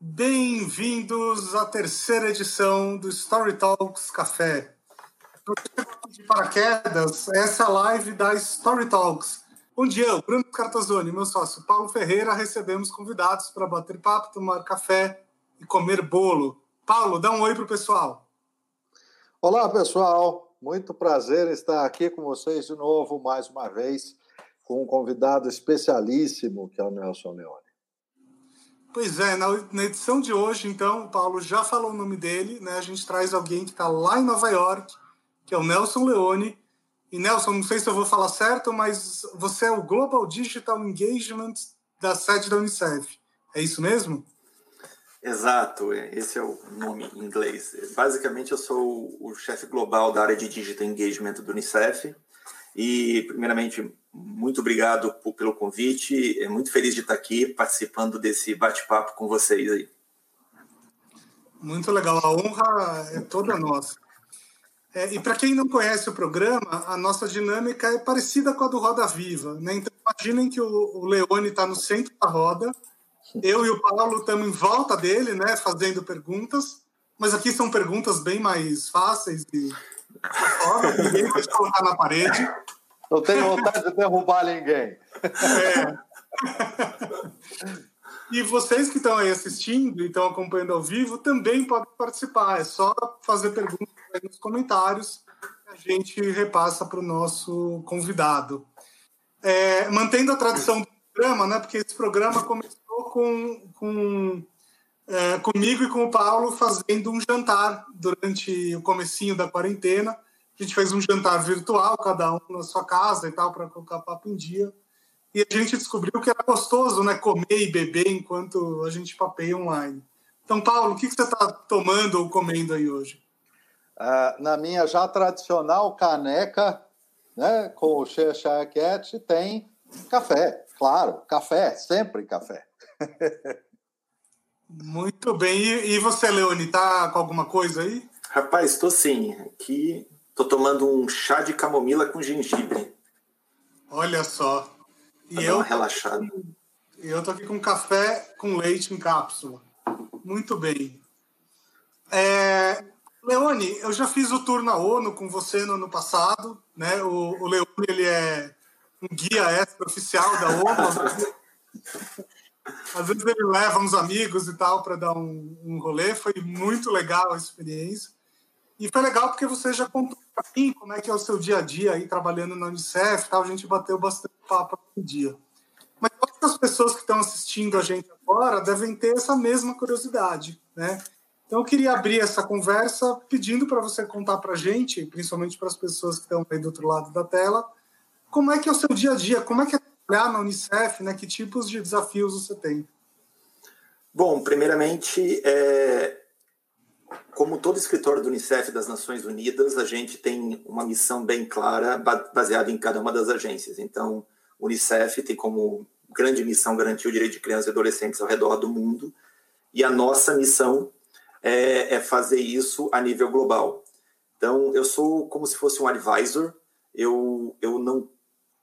Bem-vindos à terceira edição do Story Talks Café. De paraquedas, essa live da Story Talks, onde eu, Bruno Cartazoni e meu sócio Paulo Ferreira recebemos convidados para bater papo, tomar café e comer bolo. Paulo, dá um oi para o pessoal. Olá, pessoal. Muito prazer estar aqui com vocês de novo, mais uma vez, com um convidado especialíssimo, que é o Nelson Leone. Pois é, na, edição de hoje, então, o Paulo já falou o nome dele, né? A gente traz alguém que está lá em Nova York, que é o Nelson Leone. E Nelson, não sei se eu vou falar certo, mas você é o Global Digital Engagement da sede da Unicef. É isso mesmo? Exato, esse é o nome em inglês. Basicamente, eu sou o chefe global da área de Digital Engagement do Unicef. E, primeiramente, muito obrigado pelo convite. É muito feliz de estar aqui participando desse bate-papo com vocês aí. Muito legal, a honra é toda nossa. É, e para quem não conhece o programa, a nossa dinâmica é parecida com a do Roda Viva. Né? Então, imaginem que o, o Leone está no centro da roda, eu e o Paulo estamos em volta dele, né, fazendo perguntas, mas aqui são perguntas bem mais fáceis e ninguém vai colocar na parede. Não tenho vontade de derrubar ninguém. É. E vocês que estão aí assistindo e estão acompanhando ao vivo também podem participar. É só fazer perguntas aí nos comentários que a gente repassa para o nosso convidado. É, mantendo a tradição do programa, né? Porque esse programa começou com, com é, comigo e com o Paulo fazendo um jantar durante o comecinho da quarentena a gente fez um jantar virtual, cada um na sua casa e tal, para colocar papo em dia. E a gente descobriu que era gostoso, né? Comer e beber enquanto a gente papeia online. Então, Paulo, o que, que você está tomando ou comendo aí hoje? Uh, na minha já tradicional caneca, né, com o Cat, tem café, claro, café, sempre café. Muito bem. E, e você, Leone, tá com alguma coisa aí? Rapaz, estou sim. Aqui Tô tomando um chá de camomila com gengibre. Olha só. E pra eu uma relaxada. Eu tô aqui com café com leite em cápsula. Muito bem. É, Leone, eu já fiz o tour na ONU com você no ano passado, né? O, o Leone ele é um guia extra oficial da ONU. Às vezes ele leva uns amigos e tal para dar um, um rolê. Foi muito legal a experiência. E foi legal porque você já contou para mim como é que é o seu dia a dia aí trabalhando na Unicef tal. A gente bateu bastante papo no dia. Mas as pessoas que estão assistindo a gente agora devem ter essa mesma curiosidade, né? Então eu queria abrir essa conversa pedindo para você contar para a gente, principalmente para as pessoas que estão aí do outro lado da tela, como é que é o seu dia a dia, como é que é trabalhar na Unicef, né? Que tipos de desafios você tem? Bom, primeiramente, é, como todo escritório do Unicef das Nações Unidas, a gente tem uma missão bem clara, baseada em cada uma das agências. Então, o Unicef tem como grande missão garantir o direito de crianças e adolescentes ao redor do mundo, e a nossa missão é, é fazer isso a nível global. Então, eu sou como se fosse um advisor, eu, eu não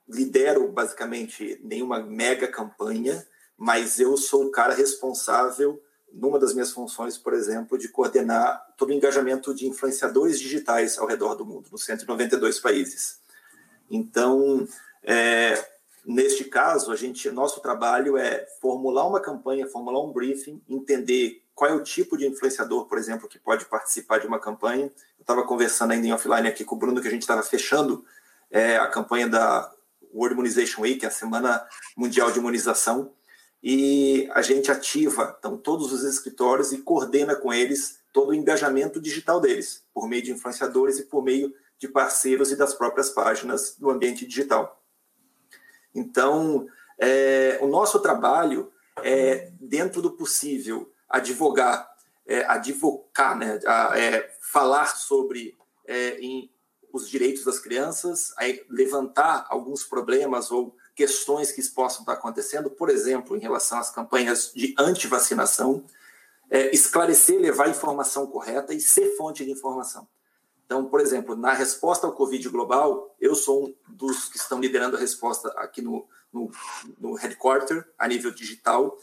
lidero basicamente nenhuma mega campanha, mas eu sou o cara responsável numa das minhas funções, por exemplo, de coordenar todo o engajamento de influenciadores digitais ao redor do mundo, nos 192 países. Então, é, neste caso, a gente, nosso trabalho é formular uma campanha, formular um briefing, entender qual é o tipo de influenciador, por exemplo, que pode participar de uma campanha. Eu estava conversando ainda em offline aqui com o Bruno que a gente estava fechando é, a campanha da World Immunization Week, a Semana Mundial de Imunização, e a gente ativa então, todos os escritórios e coordena com eles todo o engajamento digital deles, por meio de influenciadores e por meio de parceiros e das próprias páginas do ambiente digital. Então, é, o nosso trabalho é, dentro do possível, advogar, é, advocar, né, a, é, falar sobre é, em, os direitos das crianças, levantar alguns problemas ou questões que possam estar acontecendo, por exemplo, em relação às campanhas de antivacinação, é, esclarecer, levar a informação correta e ser fonte de informação. Então, por exemplo, na resposta ao Covid global, eu sou um dos que estão liderando a resposta aqui no, no, no headquarter, a nível digital.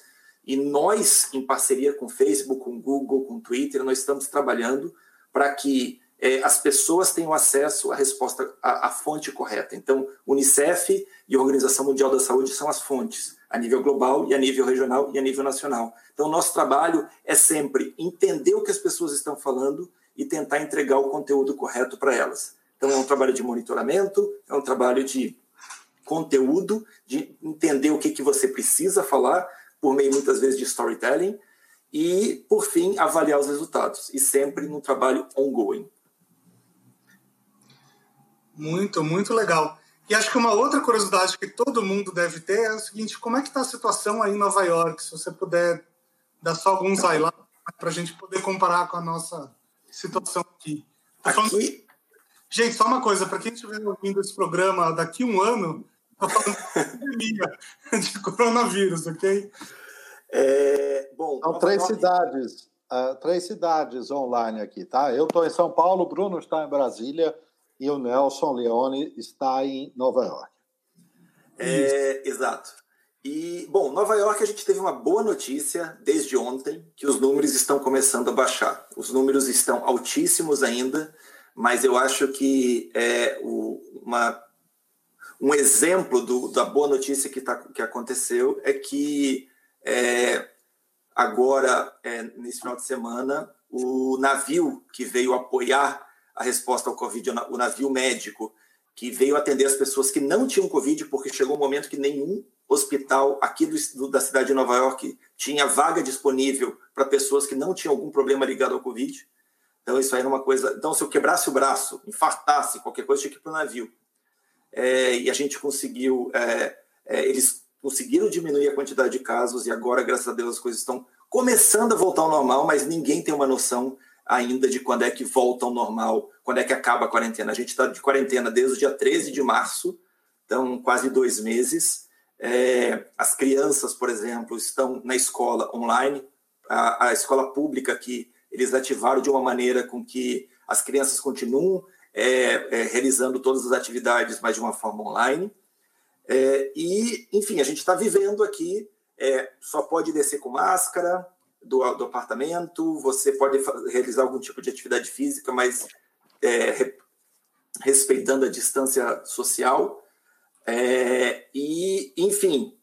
E nós, em parceria com o Facebook, com o Google, com o Twitter, nós estamos trabalhando para que é, as pessoas tenham acesso à resposta, à, à, fonte correta. Então, Unicef e Organização Mundial da Saúde são as fontes, a nível global e a nível regional e a nível nacional. Então, nosso trabalho é sempre entender o que as pessoas estão falando e tentar entregar o conteúdo correto para elas. Então, é um trabalho de monitoramento, é um trabalho de conteúdo, de entender o que, que você precisa falar, por meio muitas vezes de storytelling, e, por fim, avaliar os resultados, e sempre num trabalho ongoing. Muito, muito legal. E acho que uma outra curiosidade que todo mundo deve ter é o seguinte: como é que está a situação aí em Nova York? Se você puder dar só alguns highlights para a gente poder comparar com a nossa situação aqui. Aqui, Gente, só uma coisa, para quem estiver ouvindo esse programa daqui a um ano, estou falando de pandemia, de coronavírus, ok? É, bom, São três cidades, uh, três cidades online aqui, tá? Eu estou em São Paulo, o Bruno está em Brasília e o Nelson Leone está em Nova York. É, exato. E, bom, Nova York a gente teve uma boa notícia desde ontem, que os números estão começando a baixar. Os números estão altíssimos ainda, mas eu acho que é o, uma, um exemplo do, da boa notícia que, tá, que aconteceu é que é, agora, é, nesse final de semana, o navio que veio apoiar a resposta ao Covid, o navio médico, que veio atender as pessoas que não tinham Covid, porque chegou um momento que nenhum hospital aqui do, da cidade de Nova York tinha vaga disponível para pessoas que não tinham algum problema ligado ao Covid. Então, isso aí era uma coisa. Então, se eu quebrasse o braço, infartasse, qualquer coisa, tinha que ir para o navio. É, e a gente conseguiu. É, é, eles conseguiram diminuir a quantidade de casos e agora, graças a Deus, as coisas estão começando a voltar ao normal, mas ninguém tem uma noção ainda de quando é que volta ao normal, quando é que acaba a quarentena. A gente está de quarentena desde o dia 13 de março, então quase dois meses. É, as crianças, por exemplo, estão na escola online. A, a escola pública aqui eles ativaram de uma maneira com que as crianças continuam é, é, realizando todas as atividades, mas de uma forma online. É, e, enfim, a gente está vivendo aqui, é, só pode descer com máscara do, do apartamento, você pode realizar algum tipo de atividade física, mas é, re, respeitando a distância social. É, e, enfim,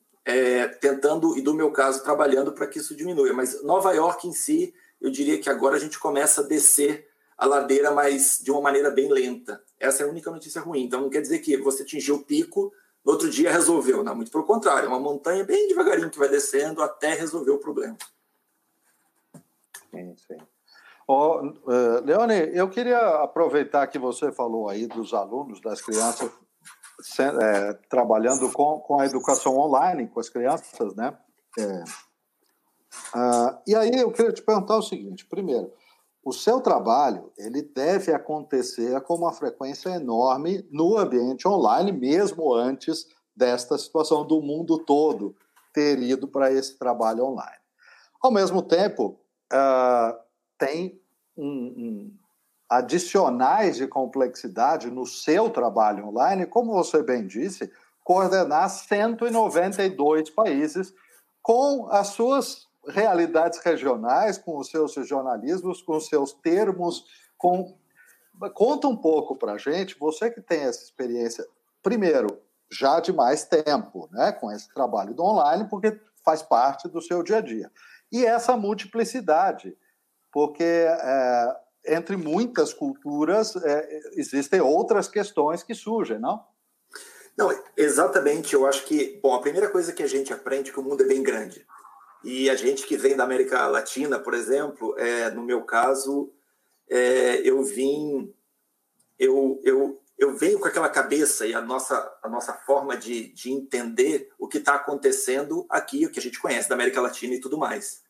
tentando, e do meu caso, trabalhando para que isso diminua. Mas Nova York em si eu diria que agora a gente começa a descer a ladeira, mas de uma maneira bem lenta. Essa é a única notícia ruim. Então não quer dizer que você atingiu o pico, no outro dia resolveu. Não, muito pelo contrário, é uma montanha bem devagarinho que vai descendo até resolver o problema. Sim, sim. Oh, uh, Leone, eu queria aproveitar que você falou aí dos alunos, das crianças é, trabalhando com, com a educação online, com as crianças, né? É, ah, e aí eu queria te perguntar o seguinte: primeiro, o seu trabalho ele deve acontecer com uma frequência enorme no ambiente online, mesmo antes desta situação do mundo todo ter ido para esse trabalho online. Ao mesmo tempo, uh, tem um, um, adicionais de complexidade no seu trabalho online, como você bem disse, coordenar 192 países com as suas realidades regionais, com os seus regionalismos, com os seus termos, com... Conta um pouco para a gente, você que tem essa experiência, primeiro, já de mais tempo, né, com esse trabalho do online, porque faz parte do seu dia a dia. E essa multiplicidade, porque é, entre muitas culturas é, existem outras questões que surgem, não? Não, exatamente. Eu acho que, bom, a primeira coisa que a gente aprende é que o mundo é bem grande. E a gente que vem da América Latina, por exemplo, é, no meu caso, é, eu vim, eu, eu, eu venho com aquela cabeça e a nossa, a nossa forma de, de entender o que está acontecendo aqui, o que a gente conhece da América Latina e tudo mais.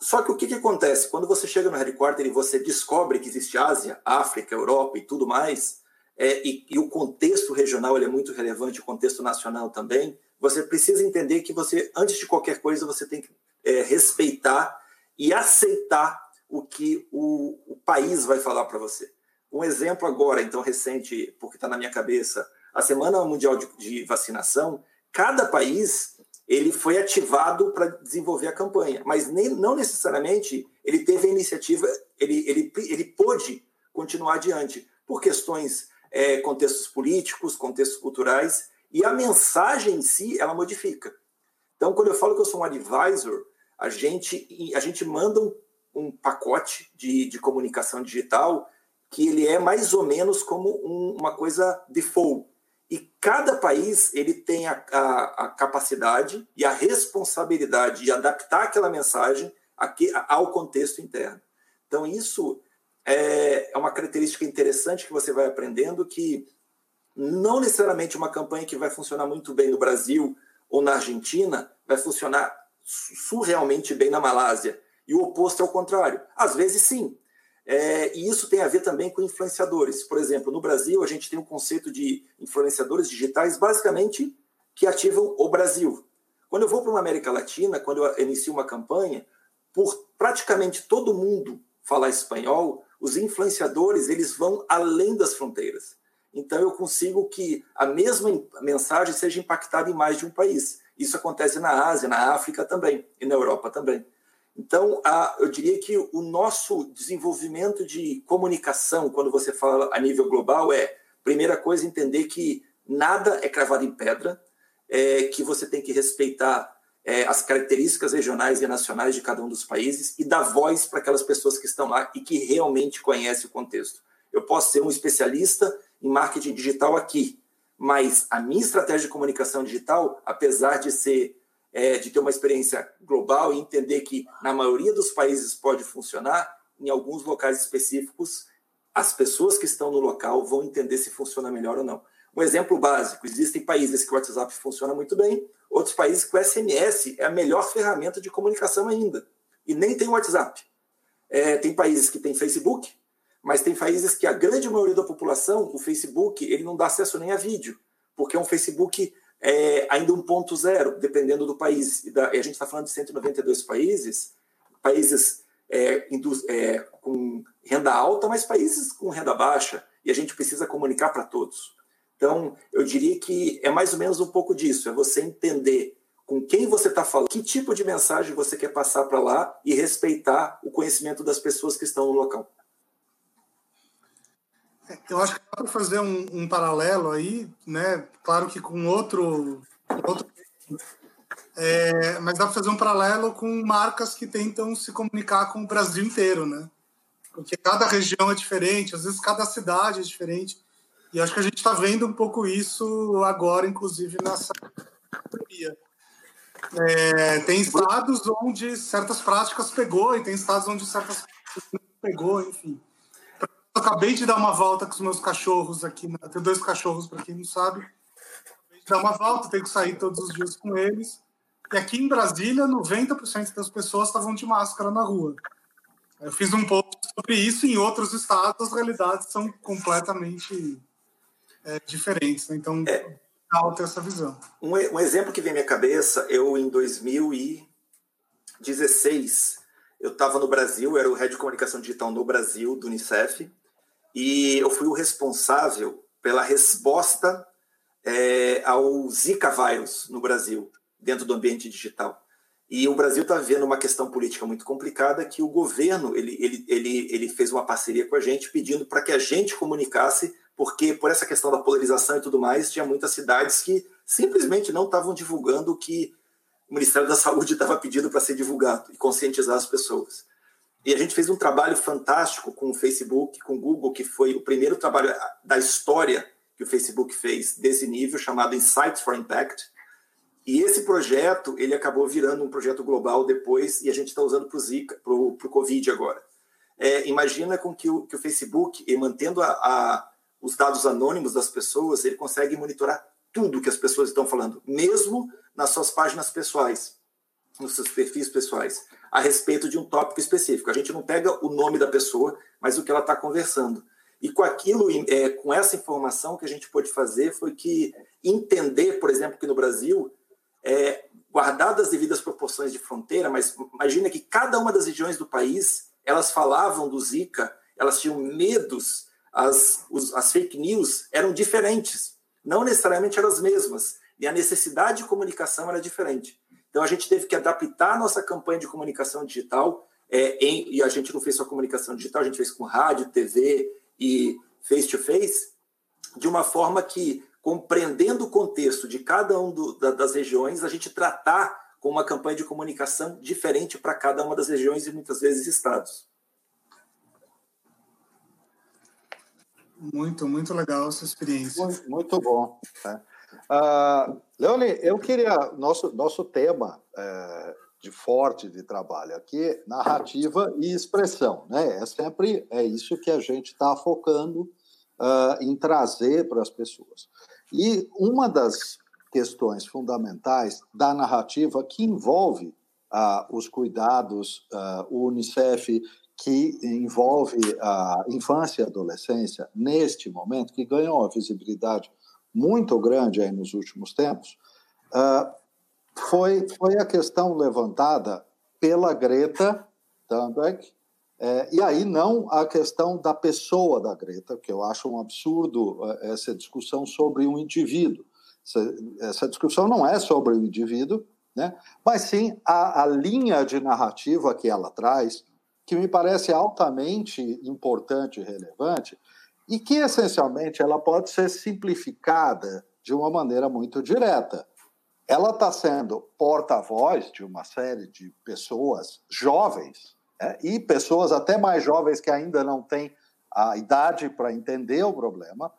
Só que o que, que acontece? Quando você chega no headquarter e você descobre que existe Ásia, África, Europa e tudo mais, é, e, e, o contexto regional é muito relevante, o contexto nacional também, você precisa entender que você, antes de qualquer coisa, você tem que é, respeitar e aceitar o que o, o país vai falar para você. Um exemplo agora, então, recente, porque está na minha cabeça, a Semana Mundial de, de, Vacinação cada país ele foi ativado para desenvolver a campanha, mas nem, não necessariamente ele teve a iniciativa, ele, ele, ele pôde continuar adiante por questões, é, contextos políticos, contextos culturais, e a mensagem em si, ela modifica. Então, quando eu falo que eu sou um advisor, a gente, a gente manda um, um pacote de, de comunicação digital que ele é mais ou menos como um, uma coisa default. E cada país ele tem a, a, a, capacidade e a responsabilidade de adaptar aquela mensagem aqui, ao contexto interno. Então, isso é, é uma característica interessante que você vai aprendendo que não necessariamente uma campanha que vai funcionar muito bem no Brasil ou na Argentina vai funcionar surrealmente bem na Malásia. E o oposto é o contrário. Às vezes, sim. É, e isso tem a ver também com influenciadores. Por exemplo, no Brasil, a gente tem um conceito de influenciadores digitais, basicamente, que ativam o Brasil. Quando eu vou para uma América Latina, quando eu inicio uma campanha, por praticamente todo mundo falar espanhol, os influenciadores eles vão além das fronteiras. Então eu consigo que a mesma mensagem seja impactada em mais de um país. Isso acontece na Ásia, na África também e na Europa também. Então, a, eu diria que o nosso desenvolvimento de comunicação, quando você fala a nível global, é, primeira coisa, entender que nada é cravado em pedra, é, que você tem que respeitar é, as características regionais e nacionais de cada um dos países e dar voz para aquelas pessoas que estão lá e que realmente conhecem o contexto. Eu posso ser um especialista em marketing digital aqui, mas a minha estratégia de comunicação digital, apesar de ser é, de ter uma experiência global e entender que na maioria dos países pode funcionar, em alguns locais específicos, as pessoas que estão no local vão entender se funciona melhor ou não. Um exemplo básico: existem países que o WhatsApp funciona muito bem, outros países que o SMS é a melhor ferramenta de comunicação ainda, e nem tem WhatsApp. É, tem países que têm Facebook, mas tem países que a grande maioria da população, o Facebook, ele não dá acesso nem a vídeo, porque é um Facebook é, ainda 1.0, dependendo do país. E, da, a gente está falando de 192 países, países é, é, com renda alta, mas países com renda baixa, e a gente precisa comunicar para todos. Então, eu diria que é mais ou menos um pouco disso, é você entender com quem você está falando, que tipo de mensagem você quer passar para lá e respeitar o conhecimento das pessoas que estão no local. Eu acho que dá para fazer um, um, paralelo aí, né? Claro que com outro, outro é, mas dá para fazer um paralelo com marcas que tentam se comunicar com o Brasil inteiro, né? Porque cada região é diferente, às vezes cada cidade é diferente. E acho que a gente está vendo um pouco isso agora, inclusive nessa pandemia. É, tem estados onde certas práticas pegou e tem estados onde certas práticas não pegou, enfim. Eu acabei de dar uma volta com os meus cachorros aqui. Né? Tenho dois cachorros, para quem não sabe. Acabei de dar uma volta, tenho que sair todos os dias com eles. E aqui em Brasília, 90% das pessoas estavam de máscara na rua. Eu fiz um pouco sobre isso. Em outros estados, as realidades são completamente é, diferentes. Né? Então, é legal ter essa visão. Um, um exemplo que vem à minha cabeça, eu em 2016, eu estava no Brasil, era o Head de Comunicação Digital no Brasil, do Unicef, e eu fui o responsável pela resposta é, ao Zika vírus no Brasil, dentro do ambiente digital. E o Brasil está vivendo uma questão política muito complicada que o governo ele, ele, ele, ele fez uma parceria com a gente pedindo para que a gente comunicasse, porque por essa questão da polarização e tudo mais, tinha muitas cidades que simplesmente não estavam divulgando o que o Ministério da Saúde estava pedindo para ser divulgado e conscientizar as pessoas. E a gente fez um trabalho fantástico com o Facebook, com o Google, que foi o primeiro trabalho da história que o Facebook fez desse nível, chamado Insights for Impact. E esse projeto, ele acabou virando um projeto global depois, e a gente está usando para o Covid agora. É, imagina com que o, que o Facebook, mantendo a, a, os dados anônimos das pessoas, ele consegue monitorar tudo que as pessoas estão falando, mesmo nas suas páginas pessoais, nos seus perfis pessoais a respeito de um tópico específico. A gente não pega o nome da pessoa, mas o que ela está conversando. E com aquilo, é, com essa informação que a gente pôde fazer foi que entender, por exemplo, que no Brasil, é, guardadas as devidas proporções de fronteira, mas imagina que cada uma das regiões do país, elas falavam do Zika, elas tinham medos, as, os, as fake news eram diferentes, não necessariamente eram as mesmas. e a necessidade de comunicação era diferente. Então a gente teve que adaptar a nossa campanha de comunicação digital, é, em, e a gente não fez só comunicação digital, a gente fez com rádio, TV e face-to-face, de uma forma que, compreendendo o contexto de cada um do, da, das regiões, a gente tratar com uma campanha de comunicação diferente para cada uma das regiões e muitas vezes estados. Muito, muito legal essa experiência. Muito, muito bom. Uh, Leone, eu queria. Nosso, nosso tema é, de forte de trabalho aqui, narrativa e expressão. Né? É sempre é isso que a gente está focando uh, em trazer para as pessoas. E uma das questões fundamentais da narrativa que envolve uh, os cuidados, uh, o Unicef, que envolve a infância e adolescência neste momento, que ganhou uma visibilidade muito grande aí nos últimos tempos, uh, foi, foi a questão levantada pela Greta Thunberg, é, e aí não a questão da pessoa da Greta, que eu acho um absurdo essa discussão sobre um indivíduo. Essa, essa discussão não é sobre o indivíduo, né? mas sim a, a linha de narrativa que ela traz, que me parece altamente importante e relevante, e que essencialmente ela pode ser simplificada de uma maneira muito direta. Ela está sendo porta-voz de uma série de pessoas jovens né? e pessoas até mais jovens que ainda não têm a idade para entender o problema,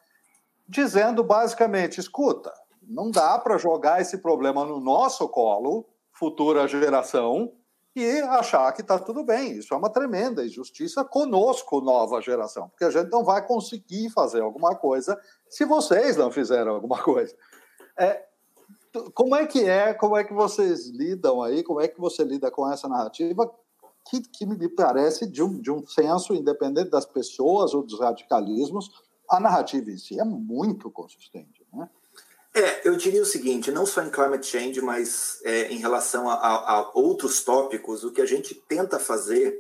dizendo basicamente: escuta, não dá para jogar esse problema no nosso colo, futura geração, e achar que está tudo bem. Isso é uma tremenda injustiça conosco, nova geração, porque a gente não vai conseguir fazer alguma coisa se vocês não fizeram alguma coisa. É, como é que é? Como é que vocês lidam aí? Como é que você lida com essa narrativa que, que me parece de um, de um senso independente das pessoas ou dos radicalismos, a narrativa em si é muito consistente? É, eu diria o seguinte, não só em climate change, mas é, em relação a, a, a, outros tópicos, o que a gente tenta fazer,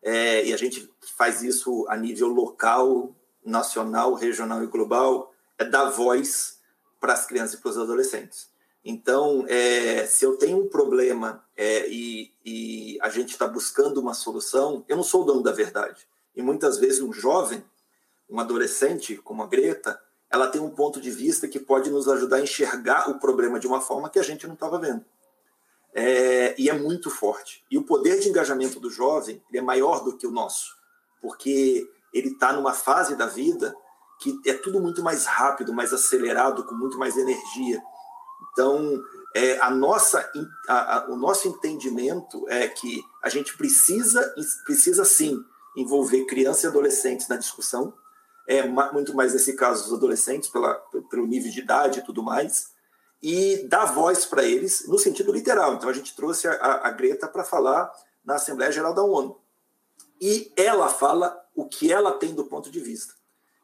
é, e a gente faz isso a nível local, nacional, regional e global, é dar voz para as crianças e para os adolescentes. Então, é, se eu tenho um problema é, e, e a gente está buscando uma solução, eu não sou o dono da verdade. E muitas vezes um jovem, um adolescente como a Greta, ela tem um ponto de vista que pode nos ajudar a enxergar o problema de uma forma que a gente não estava vendo. É, e é muito forte. E o poder de engajamento do jovem é maior do que o nosso, porque ele está numa fase da vida que é tudo muito mais rápido, mais acelerado, com muito mais energia. Então, é, a nossa, a, a, o nosso entendimento é que a gente precisa, precisa sim envolver crianças e adolescentes na discussão, é muito mais nesse caso os adolescentes, pela, pelo nível de idade e tudo mais, e dar voz para eles no sentido literal. Então a gente trouxe a, a Greta para falar na Assembleia Geral da ONU. E ela fala o que ela tem do ponto de vista.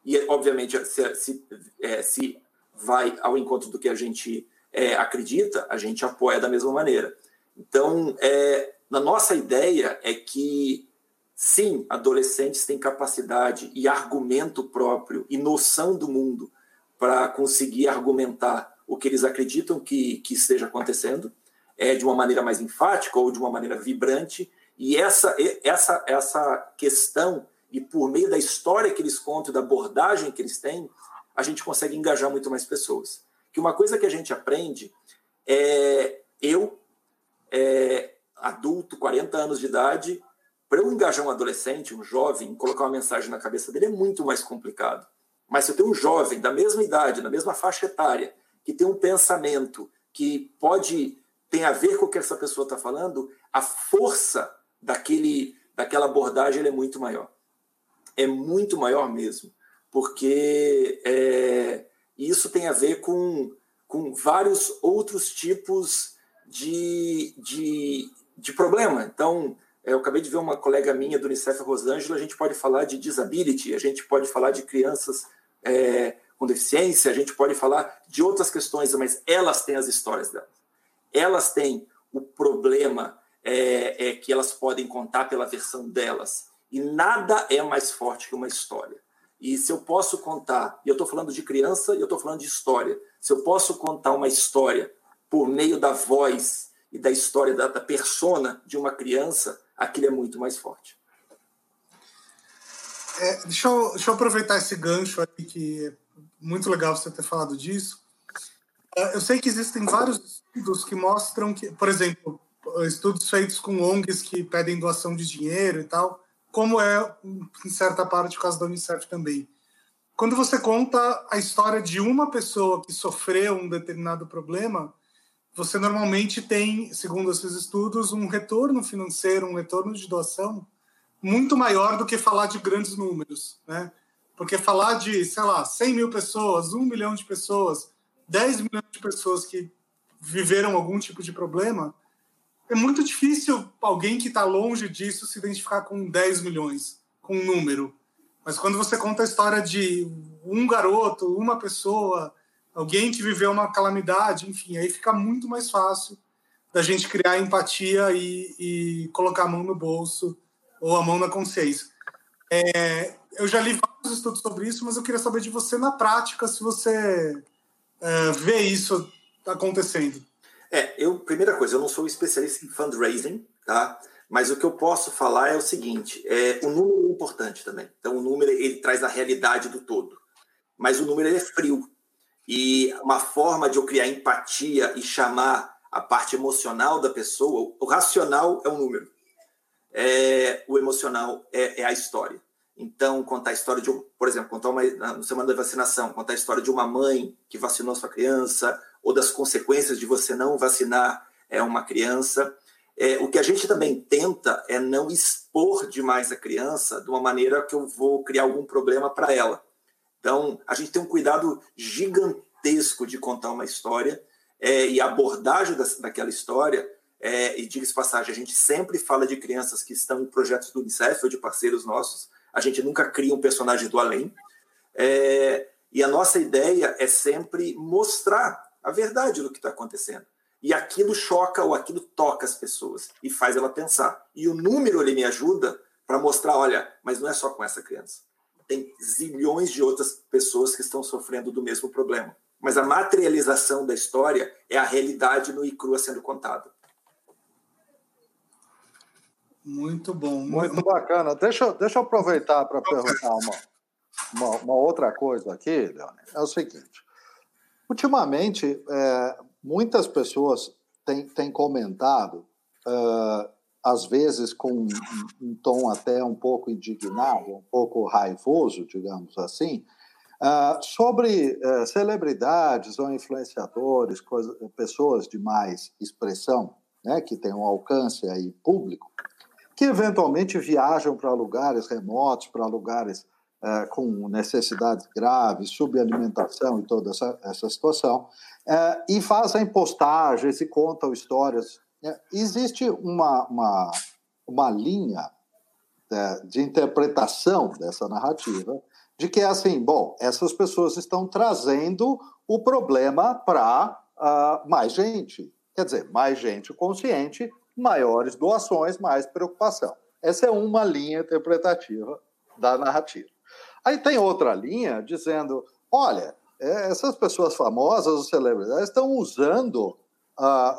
E, obviamente, se, se, é, se vai ao encontro do que a gente é, acredita, a gente apoia da mesma maneira. Então, é, na nossa ideia é que Sim, adolescentes têm capacidade e argumento próprio e noção do mundo para conseguir argumentar o que eles acreditam que, que esteja acontecendo, é de uma maneira mais enfática ou de uma maneira vibrante. E essa, essa, essa questão, e por meio da história que eles contam, da abordagem que eles têm, a gente consegue engajar muito mais pessoas. Que uma coisa que a gente aprende é eu, é, adulto, 40 anos de idade, para eu engajar um adolescente, um jovem, colocar uma mensagem na cabeça dele é muito mais complicado. Mas se eu tenho um jovem da mesma idade, na mesma faixa etária, que tem um pensamento que pode tem a ver com o que essa pessoa está falando, a força daquele, daquela abordagem é muito maior. É muito maior mesmo. Porque é, isso tem a ver com, com vários outros tipos de, de, de problema. Então, eu acabei de ver uma colega minha do Unicef Rosângela, a gente pode falar de disability, a gente pode falar de crianças é, com deficiência, a gente pode falar de outras questões, mas elas têm as histórias delas. Elas têm o problema é, é, que elas podem contar pela versão delas. E nada é mais forte que uma história. E se eu posso contar, e eu estou falando de criança e eu estou falando de história, se eu posso contar uma história por meio da voz e da história da, da persona de uma criança, aquilo é muito mais forte. É, deixa, eu, deixa eu aproveitar esse gancho aí, que é muito legal você ter falado disso. É, eu sei que existem vários estudos que mostram que, por exemplo, estudos feitos com ONGs que pedem doação de dinheiro e tal, como é, em certa parte, o caso da Unicef também. Quando você conta a história de uma pessoa que sofreu um determinado problema, você normalmente tem, segundo esses estudos, um retorno financeiro, um retorno de doação muito maior do que falar de grandes números, né? Porque falar de, sei lá, 100 mil pessoas, 1 milhão de pessoas, 10 milhões de pessoas que viveram algum tipo de problema, é muito difícil alguém que está longe disso se identificar com 10 milhões, com um número. Mas quando você conta a história de um garoto, uma pessoa, alguém que viveu uma calamidade, enfim, aí fica muito mais fácil da gente criar empatia e, e colocar a mão no bolso ou a mão na consciência. É, eu já li vários estudos sobre isso, mas eu queria saber de você na prática se você é, vê isso acontecendo. É, eu primeira coisa, eu não sou especialista em fundraising, tá? Mas o que eu posso falar é o seguinte: é, o número é importante também. Então, o número ele traz a realidade do todo, mas o número é frio. E uma forma de eu criar empatia e chamar a parte emocional da pessoa, o racional é um número é, o emocional é, é, a história. Então, contar a história de, um, por exemplo, contar uma, na semana da vacinação, contar a história de uma mãe que vacinou sua criança, ou das consequências de você não vacinar é, uma criança. É, o que a gente também tenta é não expor demais a criança de uma maneira que eu vou criar algum problema para ela. Então, a gente tem um cuidado gigantesco de contar uma história é, e a abordagem da, daquela história é, e diga-se passagem, a gente sempre fala de crianças que estão em projetos do Unicef ou de parceiros nossos. A gente nunca cria um personagem do além. É, e a nossa ideia é sempre mostrar a verdade do que está acontecendo. E aquilo choca ou aquilo toca as pessoas e faz ela pensar. E o número ele me ajuda para mostrar, olha, mas não é só com essa criança. Tem zilhões de outras pessoas que estão sofrendo do mesmo problema. Mas a materialização da história é a realidade no e crua sendo contada. Muito bom. Muito bacana. Deixa, deixa eu aproveitar para perguntar uma, uma, uma, outra coisa aqui, Leone. É o seguinte: ultimamente, é, muitas pessoas têm, têm comentado, é, às vezes com um, tom até um pouco indignado, um pouco raivoso, digamos assim, é, sobre é, celebridades ou influenciadores, pessoas de mais expressão, né, que têm um alcance aí público, que eventualmente viajam para lugares remotos, para lugares é, com necessidades graves, subalimentação e toda essa, essa situação, é, e fazem postagens e contam histórias. É, existe uma, uma, uma linha é, de interpretação dessa narrativa de que é assim, bom, essas pessoas estão trazendo o problema para uh, ah, mais gente. Quer dizer, mais gente consciente maiores doações, mais preocupação. Essa é uma linha interpretativa da narrativa. Aí tem outra linha dizendo: olha, é, essas pessoas famosas, as celebridades, estão usando a,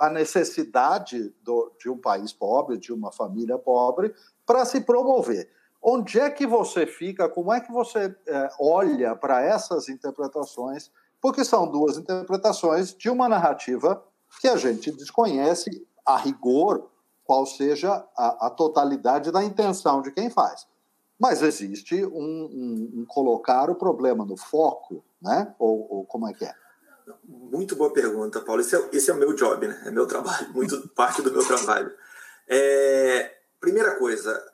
a necessidade do, de um país pobre, de uma família pobre, para se promover. Onde é que você fica? Como é que você é, olha para essas interpretações? Porque são duas interpretações de uma narrativa que a gente desconhece a rigor, qual seja a, a totalidade da intenção de quem faz. Mas existe um, um, um, colocar o problema no foco, né? Ou, ou, como é que é? Muito boa pergunta, Paulo. Esse é, esse é o meu job, né? É meu trabalho, muito parte do meu trabalho. É, primeira coisa,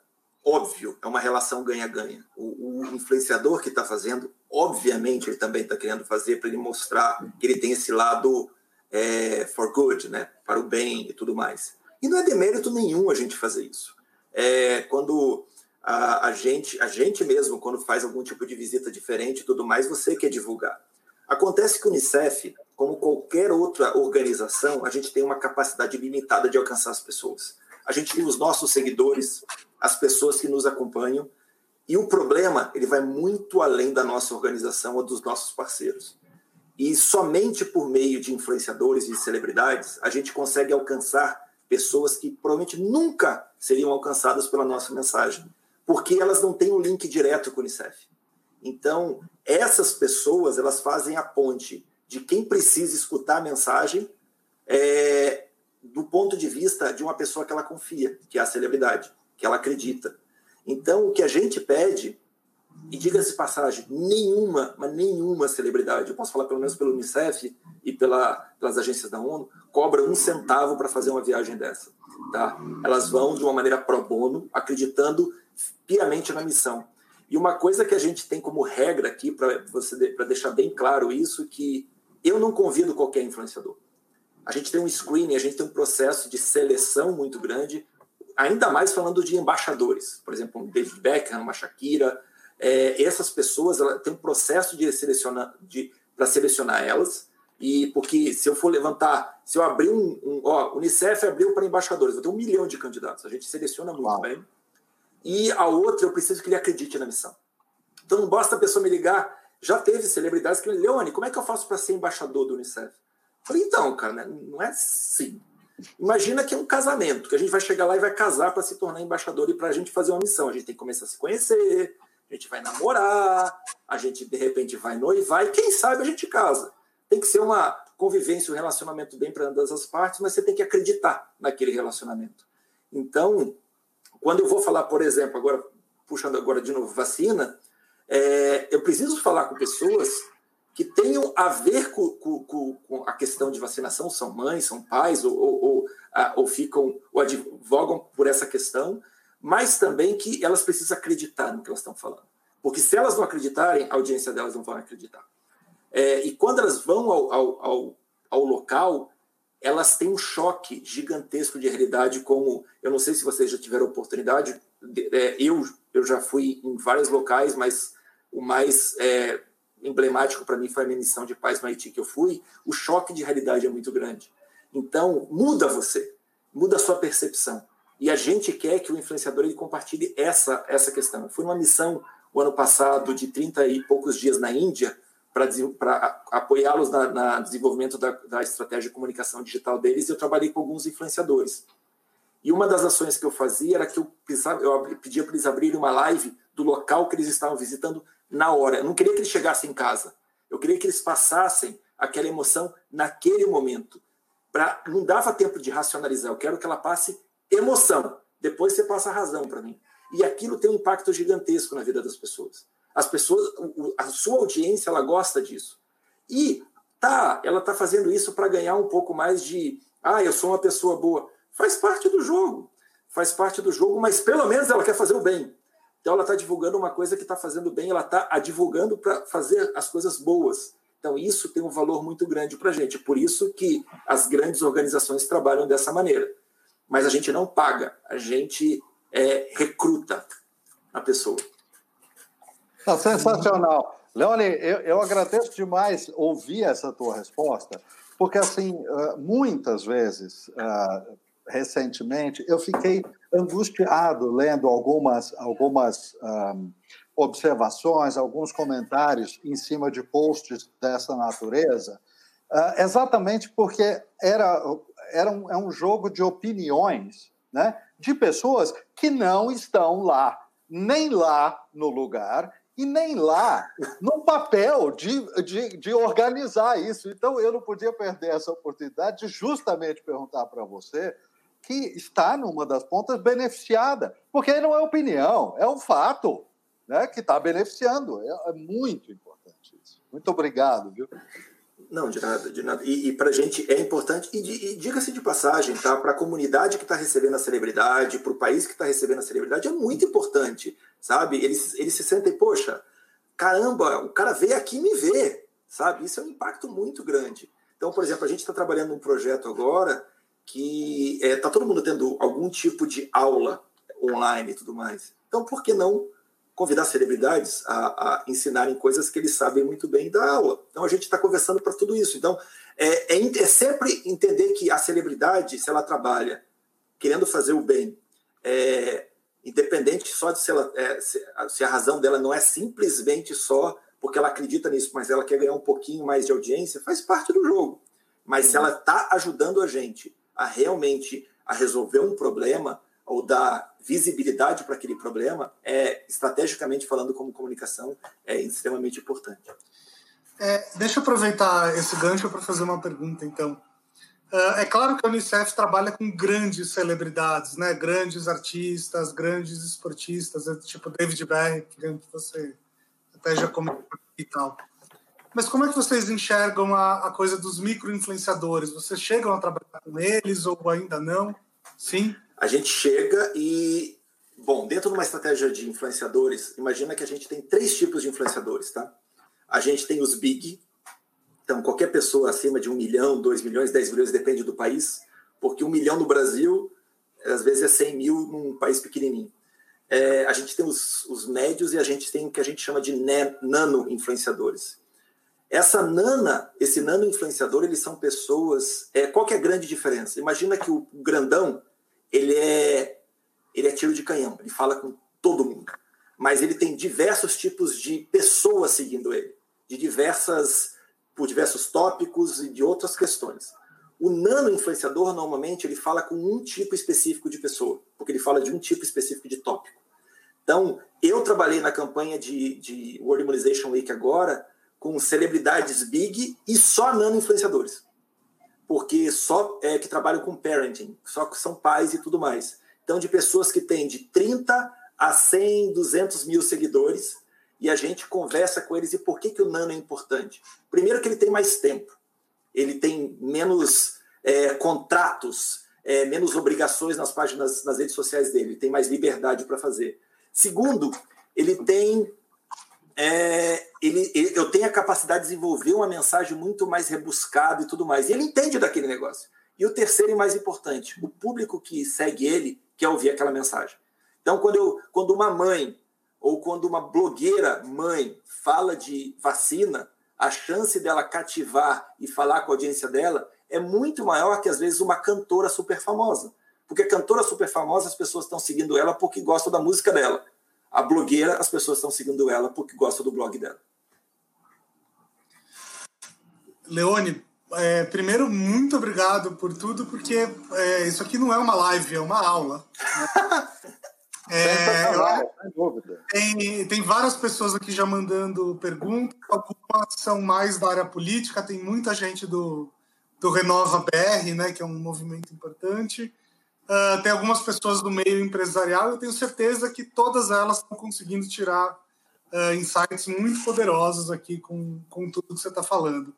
óbvio, é uma relação ganha-ganha. O, o, influenciador que está fazendo, obviamente, ele também está querendo fazer para ele mostrar que ele tem esse lado é, for good, né? para o bem e tudo mais. E não é demérito nenhum a gente fazer isso. É, quando a, a, gente, a gente mesmo, quando faz algum tipo de visita diferente e tudo mais, você quer divulgar. Acontece que o Unicef, como qualquer outra organização, a gente tem uma capacidade limitada de alcançar as pessoas. A gente tem os nossos seguidores, as pessoas que nos acompanham, E o problema, ele vai muito além da nossa organização ou dos nossos parceiros. E somente por meio de influenciadores e celebridades a gente consegue alcançar pessoas que provavelmente nunca seriam alcançadas pela nossa mensagem, porque elas não têm um link direto com o Unicef. Então, essas pessoas elas fazem a ponte de quem precisa escutar a mensagem é, do ponto de vista de uma pessoa que ela confia, que é a celebridade, que ela acredita. Então, o que a gente pede, e diga-se passagem, nenhuma, mas nenhuma celebridade, eu posso falar pelo menos pelo Unicef e pela, pelas agências da ONU, cobra um centavo para fazer uma viagem dessa. Tá? Elas vão de uma maneira pro bono, acreditando piamente na missão. E uma coisa que a gente tem como regra aqui, para deixar bem claro isso, que eu não convido qualquer influenciador. A gente tem um screening, a gente tem um processo de seleção muito grande, ainda mais falando de embaixadores. Por exemplo, um David Beckham, uma Shakira. É, essas pessoas ela tem um processo de selecionar, de, para selecionar elas. E porque se eu for levantar, se eu abrir um. um ó, Unicef abriu para embaixadores, eu tenho um milhão de candidatos. A gente seleciona muito Uau. bem. E a outra, eu preciso que ele acredite na missão. Então não basta a pessoa me ligar. Já teve celebridades que me Leone, como é que eu faço para ser embaixador do Unicef? Falei, então, cara, né, não é assim. Imagina que é um casamento, que a gente vai chegar lá e vai casar para se tornar embaixador e para a gente fazer uma missão. A gente tem que começar a se conhecer, a gente vai namorar, a gente de repente vai noivar e quem sabe a gente casa. Tem que ser uma convivência, um relacionamento bem para ambas as partes, mas você tem que acreditar naquele relacionamento. Então, quando eu vou falar, por exemplo, agora puxando agora de novo vacina, é, eu preciso falar com pessoas que tenham a ver com, com, com, a questão de vacinação, são mães, são pais, ou, ou, ou, ou, ficam, ou advogam por essa questão, mas também que elas precisam acreditar no que elas estão falando. Porque se elas não acreditarem, a audiência delas não vai acreditar. É, e quando elas vão ao, ao, ao, ao local, elas têm um choque gigantesco de realidade, como eu não sei se vocês já tiveram oportunidade, é, eu, eu já fui em vários locais, mas o mais é, emblemático para mim foi a missão de paz no Haiti que eu fui. O choque de realidade é muito grande. Então, muda você, muda a sua percepção. E a gente quer que o influenciador ele compartilhe essa, essa questão. Eu fui numa missão o ano passado de 30 e poucos dias na Índia, para apoiá-los no desenvolvimento da, da, estratégia de comunicação digital deles, eu trabalhei com alguns influenciadores. E uma das ações que eu fazia era que eu, precisava, eu pedia para eles abrirem uma live do local que eles estavam visitando na hora. Eu não queria que eles chegassem em casa. Eu queria que eles passassem aquela emoção naquele momento. Pra, não dava tempo de racionalizar. Eu quero que ela passe emoção. Depois você passa a razão para mim. E aquilo tem um impacto gigantesco na vida das pessoas. As pessoas, a sua audiência, ela gosta disso. E tá, ela tá fazendo isso para ganhar um pouco mais de, ah, eu sou uma pessoa boa. Faz parte do jogo. Faz parte do jogo, mas pelo menos ela quer fazer o bem. Então ela está divulgando uma coisa que está fazendo bem, ela está a divulgando para fazer as coisas boas. Então isso tem um valor muito grande para a gente. Por isso que as grandes organizações trabalham dessa maneira. Mas a gente não paga, a gente é, recruta a pessoa. Tá sensacional. Leone, eu, eu agradeço demais ouvir essa tua resposta, porque, assim, ah, muitas vezes, ah, recentemente, eu fiquei angustiado lendo algumas, algumas um, ah, observações, alguns comentários em cima de posts dessa natureza, exatamente porque era, era um, é um jogo de opiniões né, de pessoas que não estão lá, nem lá no lugar, e nem lá no papel de, de, de, organizar isso. Então, eu não podia perder essa oportunidade de justamente perguntar para você que está numa das pontas beneficiada, porque não é opinião, é um fato né, que está beneficiando. É, é, muito importante isso. Muito obrigado, viu? Não, de nada, de nada. E, e para a gente é importante, e, e diga-se de passagem, tá? Para a comunidade que está recebendo a celebridade, para o país que está recebendo a celebridade, é muito importante, sabe? Eles, eles se sentem, poxa, caramba, o cara veio aqui me ver, sabe? Isso é um impacto muito grande. Então, por exemplo, a gente está trabalhando num projeto agora que está é, tá todo mundo tendo algum tipo de aula online e tudo mais. Então, por que não convidar celebridades a, a, ensinarem coisas que eles sabem muito bem da aula. Então a gente está conversando para tudo isso. Então é, é, é, sempre entender que a celebridade, se ela trabalha querendo fazer o bem, é, independente só de se, ela, é, se, se a razão dela não é simplesmente só porque ela acredita nisso, mas ela quer ganhar um pouquinho mais de audiência, faz parte do jogo. Mas se ela está ajudando a gente a realmente a resolver um problema ou dar visibilidade para aquele problema, é estrategicamente falando como comunicação, é extremamente importante. É, deixa eu aproveitar esse gancho para fazer uma pergunta, então. Uh, é claro que a Unicef trabalha com grandes celebridades, né? grandes artistas, grandes esportistas, tipo David Beckham, que você até já comentou e tal. Mas como é que vocês enxergam a, a coisa dos micro-influenciadores? Vocês chegam a trabalhar com eles ou ainda não? Sim? A gente chega e, bom, dentro de uma estratégia de influenciadores, imagina que a gente tem três tipos de influenciadores, tá? A gente tem os big, então qualquer pessoa acima de um milhão, dois milhões, dez milhões, depende do país, porque um milhão no Brasil, às vezes é 100 mil num país pequenininho. É, a gente tem os, os, médios e a gente tem o que a gente chama de nano influenciadores. Essa nana, esse nano influenciador, eles são pessoas. É, qual que é a grande diferença? Imagina que o grandão ele é ele é tiro de canhão, ele fala com todo mundo, mas ele tem diversos tipos de pessoas seguindo ele, de diversas por diversos tópicos e de outras questões. O nano influenciador normalmente ele fala com um tipo específico de pessoa, porque ele fala de um tipo específico de tópico. Então, eu trabalhei na campanha de, de World Immunization Week agora com celebridades big e só nano influenciadores. Porque só é, que trabalham com parenting, só que são pais e tudo mais. Então, de pessoas que têm de 30 a 100, 200 mil seguidores, e a gente conversa com eles. E por que, que o nano é importante? Primeiro, que ele tem mais tempo, ele tem menos é, contratos, é, menos obrigações nas páginas, nas redes sociais dele, ele tem mais liberdade para fazer. Segundo, ele tem. É, ele, ele, eu tenho a capacidade de desenvolver uma mensagem muito mais rebuscada e tudo mais. E ele entende daquele negócio. E o terceiro e mais importante, o público que segue ele quer ouvir aquela mensagem. Então, quando, eu, quando uma mãe ou quando uma blogueira mãe fala de vacina, a chance dela cativar e falar com a audiência dela é muito maior que às vezes uma cantora super famosa. Porque a cantora super famosa, as pessoas estão seguindo ela porque gostam da música dela. A blogueira, as pessoas estão seguindo ela porque gostam do blog dela. Leone, é, primeiro, muito obrigado por tudo, porque é, isso aqui não é uma live, é uma aula. Né? É, dúvida. Tem, tem várias pessoas aqui já mandando perguntas, algumas são mais da área política, tem muita gente do, do Renova BR, né, que é um movimento importante. Uh, tem algumas pessoas do meio empresarial, eu tenho certeza que todas elas estão conseguindo tirar uh, insights muito poderosos aqui com, com tudo que você está falando.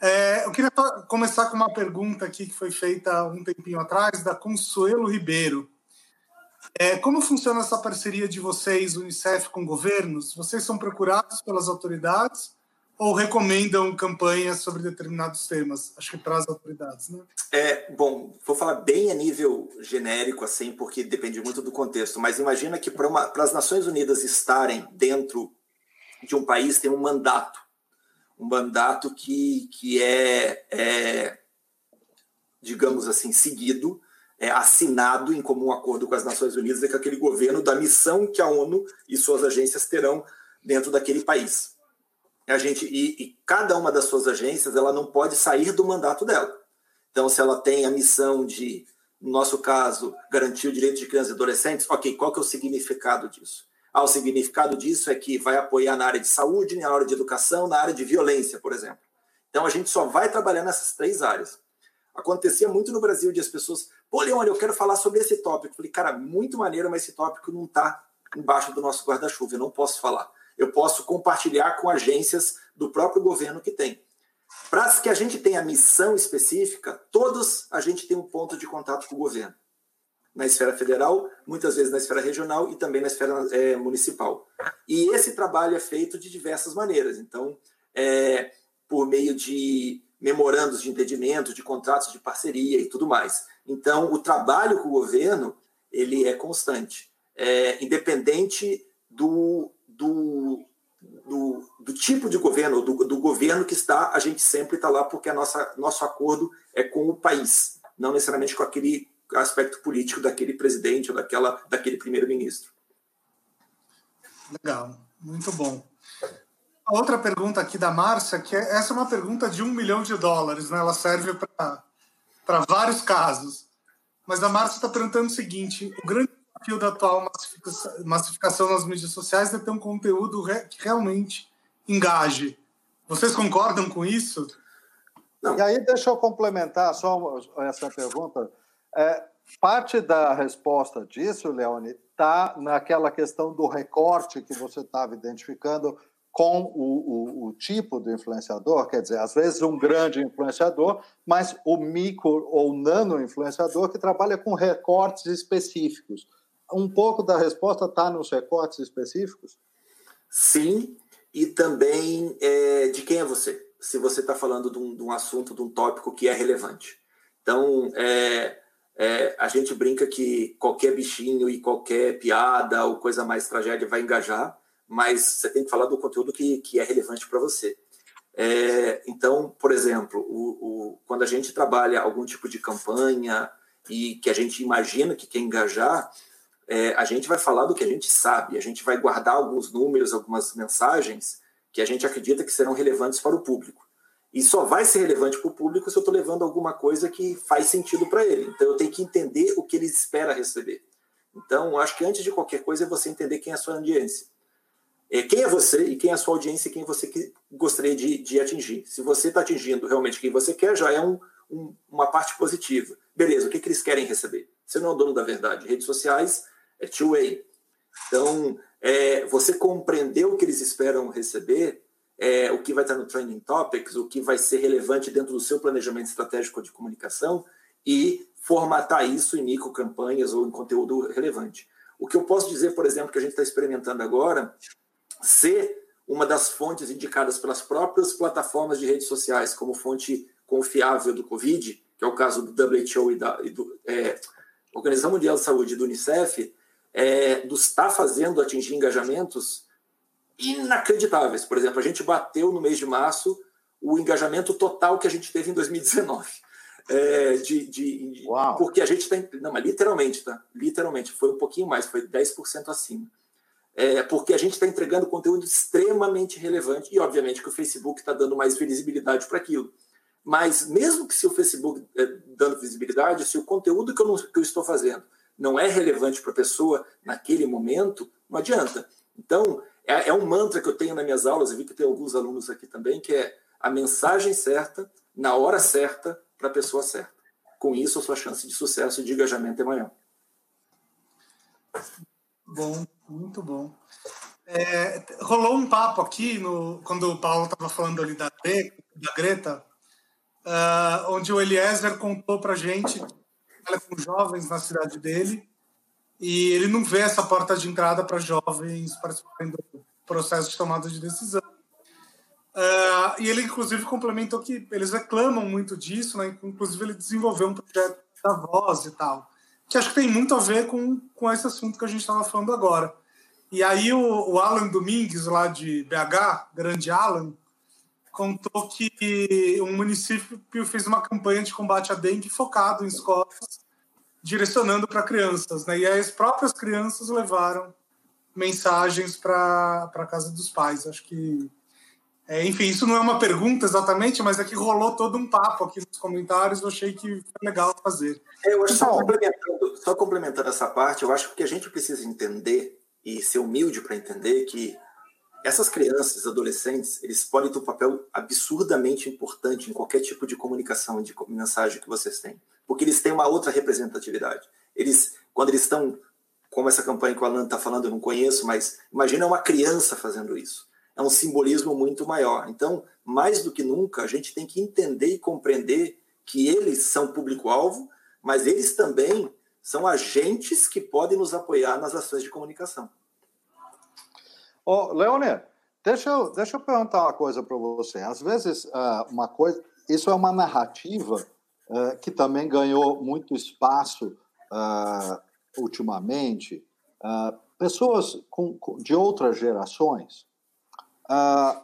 É, eu queria começar com uma pergunta aqui que foi feita um tempinho atrás, da Consuelo Ribeiro. É, como funciona essa parceria de vocês, Unicef, com governos? Vocês são procurados pelas autoridades ou recomendam campanhas sobre determinados temas? Acho que as autoridades, né? É, bom, vou falar bem a nível genérico, assim, porque depende muito do contexto, mas imagina que para as Nações Unidas estarem dentro de um país tem um mandato, um mandato que, que é, é digamos assim, seguido, é, assinado em comum acordo com as Nações Unidas e com aquele governo da missão que a ONU e suas agências terão dentro daquele país a gente e, e, cada uma das suas agências ela não pode sair do mandato dela. Então, se ela tem a missão de, no nosso caso, garantir o direito de crianças e adolescentes, ok, qual que é o significado disso? Ah, o significado disso é que vai apoiar na área de saúde, na área de educação, na área de violência, por exemplo. Então, a gente só vai trabalhar nessas três áreas. Acontecia muito no Brasil de as pessoas, pô, Leone, eu quero falar sobre esse tópico. Falei, cara, muito maneiro, mas esse tópico não está embaixo do nosso guarda-chuva, eu não posso falar eu posso compartilhar com agências do próprio governo que tem. Para que a gente tenha missão específica, todos a gente tem um ponto de contato com o governo. Na esfera federal, muitas vezes na esfera regional e também na esfera é, municipal. E esse trabalho é feito de diversas maneiras. Então, é, por meio de memorandos de entendimento, de contratos de parceria e tudo mais. Então, o trabalho com o governo ele é constante, é, independente do, do, do, do tipo de governo, do, do, governo que está, a gente sempre está lá porque a nossa, nosso acordo é com o país, não necessariamente com aquele aspecto político daquele presidente ou daquela, daquele primeiro-ministro. Legal, muito bom. A outra pergunta aqui da Márcia, que é, essa é uma pergunta de um milhão de dólares, né? ela serve para vários casos. Mas a Márcia está perguntando o seguinte: o grande desafio da atual massificação, massificação nas mídias sociais é ter um conteúdo que realmente engaje. Vocês concordam com isso? Não. E aí, deixa eu complementar só essa pergunta. É, parte da resposta disso, Leone, está naquela questão do recorte que você estava identificando com o, o, o, tipo do influenciador, quer dizer, às vezes um grande influenciador, mas o micro ou nano influenciador que trabalha com recortes específicos. Um pouco da resposta está nos recortes específicos? Sim, e também é, de quem é você. Se você está falando de um, de um, assunto, de um tópico que é relevante. Então, é, é, a gente brinca que qualquer bichinho e qualquer piada ou coisa mais tragédia vai engajar, mas você tem que falar do conteúdo que, que é relevante para você. É, então, por exemplo, o, o, quando a gente trabalha algum tipo de campanha e que a gente imagina que quer engajar, é, a gente vai falar do que a gente sabe, a gente vai guardar alguns números, algumas mensagens que a gente acredita que serão relevantes para o público. E só vai ser relevante para o público se eu estou levando alguma coisa que faz sentido para ele. Então eu tenho que entender o que ele espera receber. Então, acho que antes de qualquer coisa é você entender quem é a sua audiência. É, quem é você e quem é a sua audiência e quem você que gostaria de, de atingir. Se você está atingindo realmente quem você quer, já é um, um, uma parte positiva. Beleza, o que, que eles querem receber? Você não é o dono da verdade. Redes sociais é two-way. Então, é, você compreender o que eles esperam receber, é, o que vai estar no Trending Topics, o que vai ser relevante dentro do seu planejamento estratégico de comunicação e formatar isso em micro-campanhas ou em conteúdo relevante. O que eu posso dizer, por exemplo, que a gente está experimentando agora, ser uma das fontes indicadas pelas próprias plataformas de redes sociais como fonte confiável do Covid, que é o caso do WHO e da e do, é, Organização Mundial de Saúde e do Unicef, é, do está fazendo atingir engajamentos inacreditáveis. Por exemplo, a gente bateu no mês de março o engajamento total que a gente teve em 2019. É, de, de, Uau. porque a gente tem. Não, mas literalmente, tá? Literalmente, foi um pouquinho mais, foi 10% acima. É, porque a gente está entregando conteúdo extremamente relevante e, obviamente, que o Facebook está dando mais visibilidade para aquilo. Mas, mesmo que se o Facebook é, dando visibilidade, se o conteúdo que eu, não, que eu estou fazendo não é relevante para a pessoa naquele momento, não adianta. Então, é, é, um mantra que eu tenho nas minhas aulas, eu vi que tem alguns alunos aqui também, que é a mensagem certa, na hora certa, para a pessoa certa. Com isso, a sua chance de sucesso e de engajamento é maior. Bom, muito bom. É, rolou um papo aqui, no, quando o Paulo estava falando ali da, da Greta, uh, onde o Eliezer contou para gente trabalha com jovens na cidade dele e ele não vê essa porta de entrada para jovens participarem do processo de tomada de decisão. Uh, e ele, inclusive, complementou que eles reclamam muito disso, né? inclusive ele desenvolveu um projeto da voz e tal, que acho que tem muito a ver com, com esse assunto que a gente estava falando agora. E aí o, o Alan Domingues, lá de BH, grande Alan, contou que um município fez uma campanha de combate à dengue focado em escolas, direcionando para crianças, né? E aí as próprias crianças levaram mensagens para a casa dos pais. Acho que, é, enfim, isso não é uma pergunta exatamente, mas é que rolou todo um papo aqui nos comentários. Eu achei que foi legal fazer. É, eu acho só complementando, só complementando essa parte, eu acho que a gente precisa entender e ser humilde para entender que essas crianças, adolescentes, eles podem ter um papel absurdamente importante em qualquer tipo de comunicação, de mensagem que vocês têm, porque eles têm uma outra representatividade. Eles, quando eles estão, como essa campanha que o Alan está falando, eu não conheço, mas imagina uma criança fazendo isso. É um simbolismo muito maior. Então, mais do que nunca, a gente tem que entender e compreender que eles são público-alvo, mas eles também são agentes que podem nos apoiar nas ações de comunicação. Ô, Leone, deixa eu, deixa eu perguntar uma coisa para você. Às vezes, uh, uma coisa, isso é uma narrativa uh, que também ganhou muito espaço uh, ultimamente. pessoas com, de outras gerações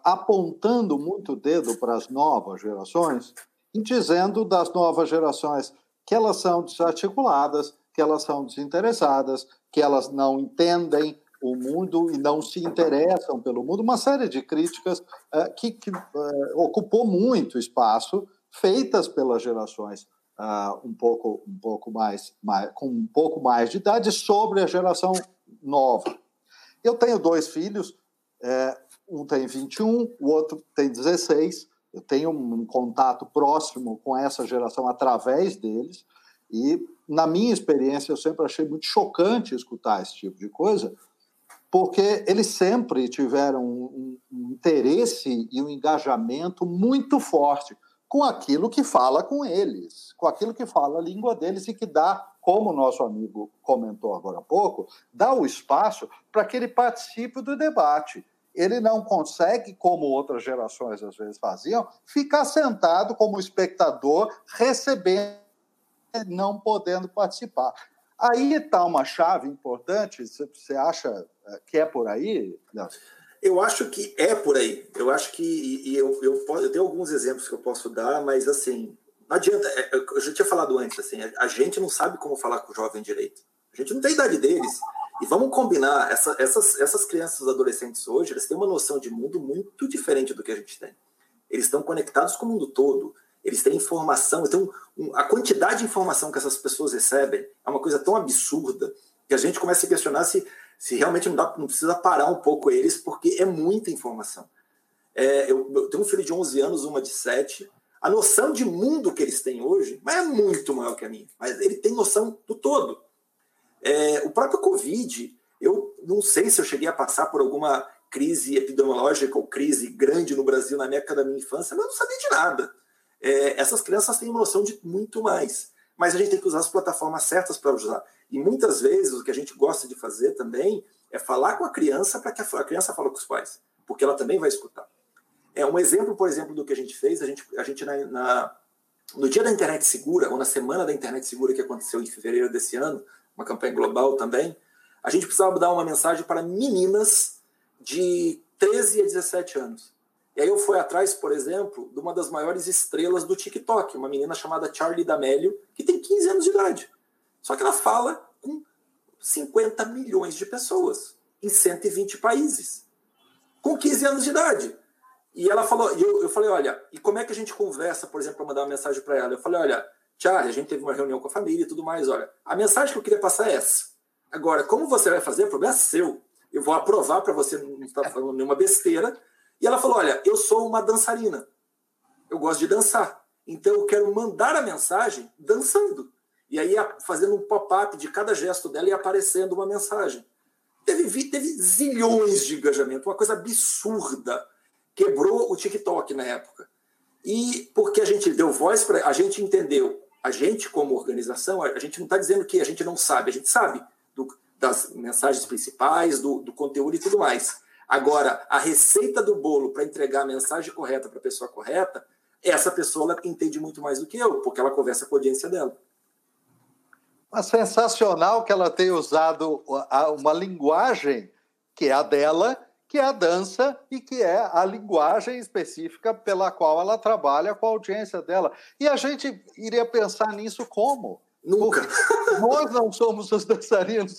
apontando muito o dedo para as novas gerações e dizendo das novas gerações que elas são desarticuladas, que elas são desinteressadas, que elas não entendem o mundo e não se interessam pelo mundo, uma série de críticas uh, que, que uh, ocupou muito espaço, feitas pelas gerações uh, um pouco, um pouco mais, mais, com um pouco mais de idade sobre a geração nova. Eu tenho dois filhos, é, um tem 21, o outro tem 16. Eu tenho um contato próximo com essa geração através deles e na minha experiência eu sempre achei muito chocante escutar esse tipo de coisa, porque eles sempre tiveram um, um interesse e um engajamento muito forte com aquilo que fala com eles, com aquilo que fala a língua deles e que dá, como o nosso amigo comentou agora há pouco, dá o espaço para que ele participe do debate. Ele não consegue, como outras gerações às vezes faziam, ficar sentado como espectador, recebendo, não podendo participar. Aí está uma chave importante, você acha eh, que é por aí? Eu acho que é por aí. Eu acho que. E, eu, eu, eu, tenho alguns exemplos que eu posso dar, mas assim. Não adianta. É, eu já tinha falado antes, assim, a gente não sabe como falar com o jovem direito. A gente não tem a idade deles. E vamos combinar, essa, essas, essas crianças adolescentes hoje, eles têm uma noção de mundo muito diferente do que a gente tem. Eles estão conectados com o mundo todo, eles têm informação, então a quantidade de informação que essas pessoas recebem é uma coisa tão absurda que a gente começa a questionar se se realmente não, dá, não precisa parar um pouco eles, porque é muita informação. É, eu, eu, tenho um filho de 11 anos, uma de 7. A noção de mundo que eles têm hoje é muito maior que a minha, mas ele tem noção do todo. É, o próprio Covid, eu não sei se eu cheguei a passar por alguma crise epidemiológica ou crise grande no Brasil na época da minha infância, mas eu não sabia de nada. É, essas crianças têm noção de muito mais, mas a gente tem que usar as plataformas certas para usar. E muitas vezes o que a gente gosta de fazer também é falar com a criança para que a criança fale com os pais, porque ela também vai escutar. É um exemplo, por exemplo, do que a gente fez. A gente, a gente na, na, no dia da internet segura ou na semana da internet segura que aconteceu em fevereiro desse ano, uma campanha global também, a gente precisava dar uma mensagem para meninas de 13 a 17 anos. E aí eu fui atrás, por exemplo, de uma das maiores estrelas do TikTok, uma menina chamada Charlie D'Amelio, que tem 15 anos de idade. Só que ela fala com 50 milhões de pessoas em 120 países, com 15 anos de idade. E ela falou, eu, eu falei, olha, e como é que a gente conversa, por exemplo, para mandar uma mensagem para ela? Eu falei, olha, Charlie, a gente teve uma reunião com a família e tudo mais, olha, a mensagem que eu queria passar é essa. Agora, como você vai fazer, o problema é seu. Eu vou aprovar para você não estar falando nenhuma besteira. E ela falou, olha, eu sou uma dançarina. Eu gosto de dançar. Então eu quero mandar a mensagem dançando. E aí fazendo um pop-up de cada gesto dela e aparecendo uma mensagem. Teve, teve zilhões de engajamento, uma coisa absurda. Quebrou o TikTok na época. E porque a gente deu voz para. A gente entendeu, a gente, como organização, a gente não está dizendo que a gente não sabe, a gente sabe do, das mensagens principais, do, do conteúdo e tudo mais. Agora, a receita do bolo para entregar a mensagem correta para a pessoa correta, essa pessoa ela entende muito mais do que eu, porque ela conversa com a audiência dela. Mas sensacional que ela tenha usado uma linguagem que é a dela, que é a dança e que é a linguagem específica pela qual ela trabalha com a audiência dela. E a gente iria pensar nisso como? Nunca. Porque nós não somos os dançarinos.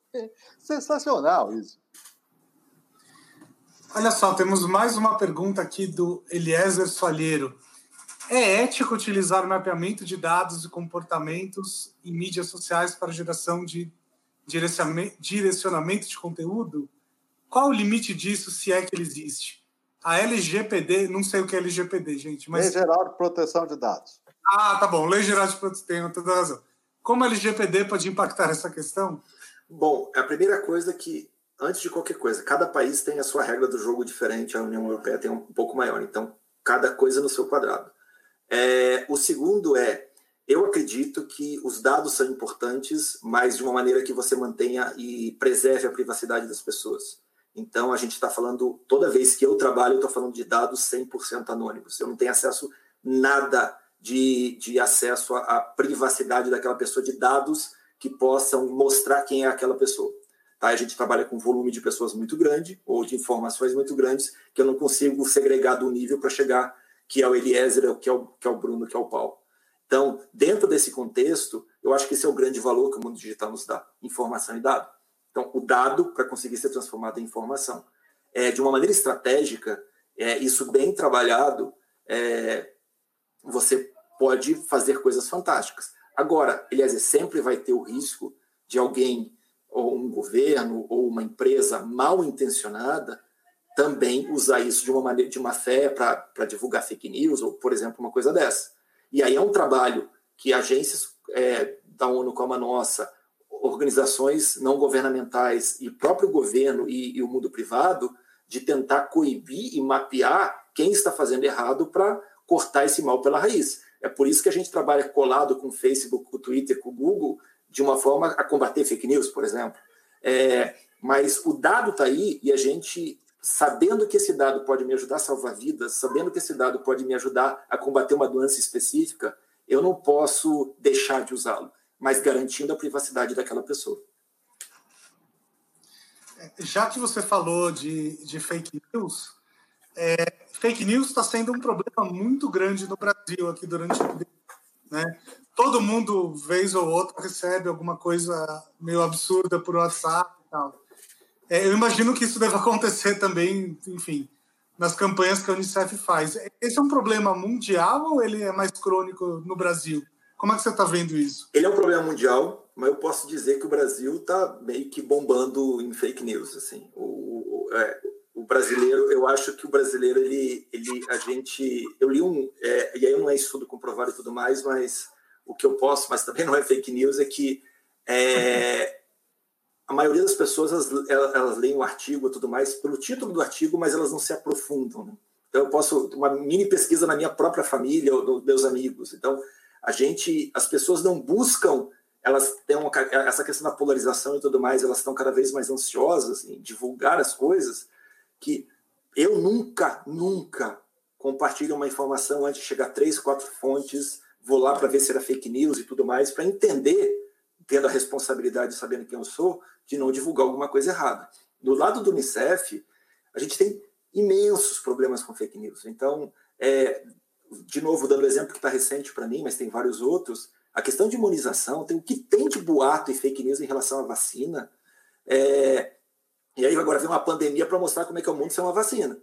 Sensacional isso. Olha só, temos mais uma pergunta aqui do Eliezer Falheiro. É ético utilizar o mapeamento de dados e comportamentos em mídias sociais para geração de direcionamento de conteúdo? Qual o limite disso, se é que ele existe? A LGPD, não sei o que é LGPD, gente, mas. Lei Geral de Proteção de Dados. Ah, tá bom. Lei Geral de Proteção, tem toda razão. Como a LGPD pode impactar essa questão? Bom, a primeira coisa que, antes de qualquer coisa, cada país tem a sua regra do jogo diferente, a União Europeia tem um pouco maior, então cada coisa no seu quadrado. É, o segundo é, eu acredito que os dados são importantes, mas de uma maneira que você mantenha e preserve a privacidade das pessoas. Então, a gente está falando, toda vez que eu trabalho, eu estou falando de dados 100% anônimos. Eu não tenho acesso nada de, de acesso à, à privacidade daquela pessoa, de dados que possam mostrar quem é aquela pessoa. Tá? A gente trabalha com volume de pessoas muito grande, ou de informações muito grandes, que eu não consigo segregar do nível para chegar que é o Eliezer, que é o, que é o Bruno, que é o Paulo. Então, dentro desse contexto, eu acho que esse é o grande valor que o mundo digital nos dá: informação e dado. Então, o dado para conseguir ser transformado em informação. É, de uma maneira estratégica, é, isso bem trabalhado, é, você pode fazer coisas fantásticas. Agora, Eliezer, sempre vai ter o risco de alguém, ou um governo, ou uma empresa mal intencionada, também usar isso de uma maneira de uma fé para divulgar fake news, ou, por exemplo, uma coisa dessa. E aí é um trabalho que agências é, da ONU como a nossa, organizações não governamentais e próprio governo e, e o mundo privado, de tentar coibir e mapear quem está fazendo errado para cortar esse mal pela raiz. É por isso que a gente trabalha colado com o Facebook, com o Twitter, com o Google, de uma forma a combater fake news, por exemplo. É, mas o dado está aí e a gente, sabendo que esse dado pode me ajudar a salvar vidas, sabendo que esse dado pode me ajudar a combater uma doença específica, eu não posso deixar de usá-lo, mas garantindo a privacidade daquela pessoa. Já que você falou de, de fake news, é, fake news está sendo um problema muito grande no Brasil aqui durante né? Todo mundo, vez ou outra, recebe alguma coisa meio absurda por WhatsApp e tal. É, eu imagino que isso deve acontecer também, enfim, nas campanhas que a Unicef faz. Esse é um problema mundial ou ele é mais crônico no Brasil? Como é que você está vendo isso? Ele é um problema mundial, mas eu posso dizer que o Brasil está meio que bombando em fake news. Assim. O, o, é, o brasileiro, eu acho que o brasileiro, ele, ele a gente. Eu li um. É, e aí não é estudo comprovado e tudo mais, mas o que eu posso, mas também não é fake news, é que é, a maioria das pessoas elas, elas, leem o artigo e tudo mais pelo título do artigo, mas elas não se aprofundam. Né? Então eu posso uma mini pesquisa na minha própria família ou nos meus amigos. Então a gente, as pessoas não buscam, elas têm uma, essa questão da polarização e tudo mais, elas estão cada vez mais ansiosas em divulgar as coisas que eu nunca, nunca compartilho uma informação antes de chegar a três, quatro fontes, vou lá para ver se era fake news e tudo mais, para entender, tendo a responsabilidade, sabendo quem eu sou, de não divulgar alguma coisa errada. Do lado do Unicef, a gente tem imensos problemas com fake news. Então, é, de novo, dando o exemplo que está recente para mim, mas tem vários outros, a questão de imunização, tem o que tem de boato e fake news em relação à vacina. É, e aí agora vem uma pandemia para mostrar como é que é o mundo sem uma vacina.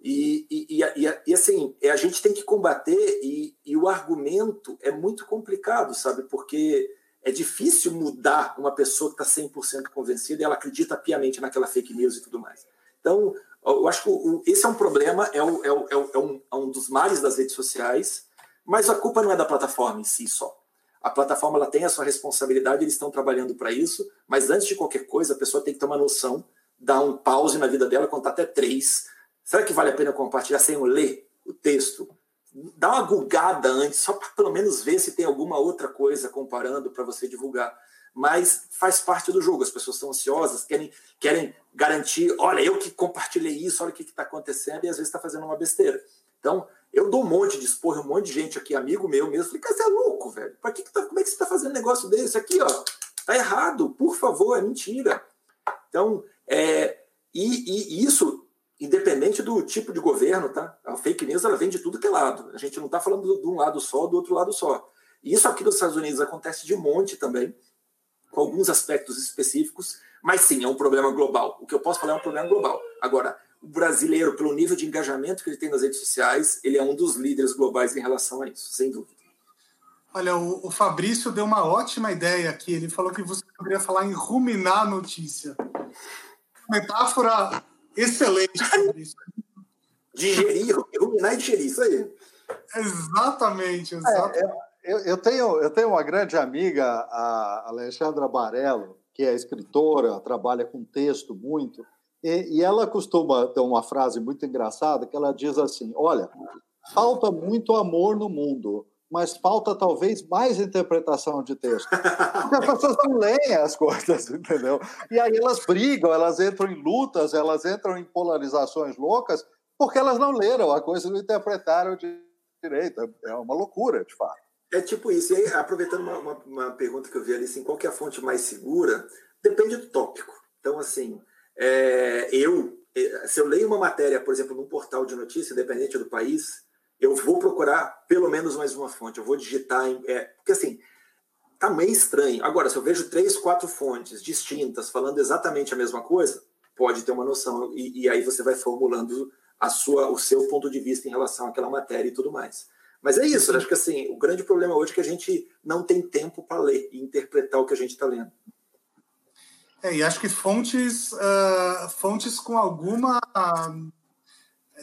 E, e, e, e, assim, é, a gente tem que combater, e, e o argumento é muito complicado, sabe? Porque é difícil mudar uma pessoa que está 100% convencida e ela acredita piamente naquela fake news e tudo mais. Então, eu acho que esse é um problema, é, o, é, o, é, é, um, é um dos males das redes sociais, mas a culpa não é da plataforma em si só. A plataforma ela tem a sua responsabilidade, eles estão trabalhando para isso, mas antes de qualquer coisa, a pessoa tem que ter uma noção dar um pause na vida dela, contar até três. Será que vale a pena compartilhar sem eu ler o texto? Dá uma gulgada antes, só para pelo menos ver se tem alguma outra coisa comparando para você divulgar. Mas faz parte do jogo. As pessoas estão ansiosas, querem, querem garantir: olha, eu que compartilhei isso, olha o que está acontecendo, e às vezes está fazendo uma besteira. Então, eu dou um monte de expor, um monte de gente aqui, amigo meu mesmo. Falei, cara, você é louco, velho. Pra que que tá, como é que você está fazendo um negócio desse? Aqui, ó, tá errado, por favor, é mentira. Então, é, e, e, isso, independente do tipo de governo, tá? A fake news ela vem de tudo que é lado. A gente não está falando de um lado só, do outro lado só. E isso aqui nos Estados Unidos acontece de monte também, com alguns aspectos específicos, mas sim, é um problema global. O que eu posso falar é um problema global. Agora, o brasileiro, pelo nível de engajamento que ele tem nas redes sociais, ele é um dos líderes globais em relação a isso, sem dúvida. Olha, o, Fabrício deu uma ótima ideia aqui. Ele falou que você poderia falar em ruminar a notícia metáfora excelente. Digerir, ruminar e digerir, isso aí. Exatamente, exatamente. É, eu, eu, tenho, eu tenho uma grande amiga, a Alexandra Barello, que é escritora, trabalha com texto muito, e, e ela costuma ter uma frase muito engraçada que ela diz assim: Olha, falta muito amor no mundo, mas falta talvez mais interpretação de texto. Porque as pessoas não leem as coisas, entendeu? E aí elas brigam, elas entram em lutas, elas entram em polarizações loucas, porque elas não leram a coisa, não interpretaram de direito. É uma loucura, de fato. É tipo isso. E aí, aproveitando uma, uma, uma, pergunta que eu vi ali, assim, qual é a fonte mais segura? Depende do tópico. Então, assim, é, eu, é, se eu leio uma matéria, por exemplo, num portal de notícia, independente do país, eu vou procurar pelo menos mais uma fonte, eu vou digitar. É, porque assim, tá meio estranho. Agora, se eu vejo três, quatro fontes distintas falando exatamente a mesma coisa, pode ter uma noção, e, e aí você vai formulando a sua, o seu ponto de vista em relação àquela matéria e tudo mais. Mas é isso, acho que assim, o grande problema hoje é que a gente não tem tempo para ler e interpretar o que a gente está lendo. É, e acho que fontes, uh, fontes com alguma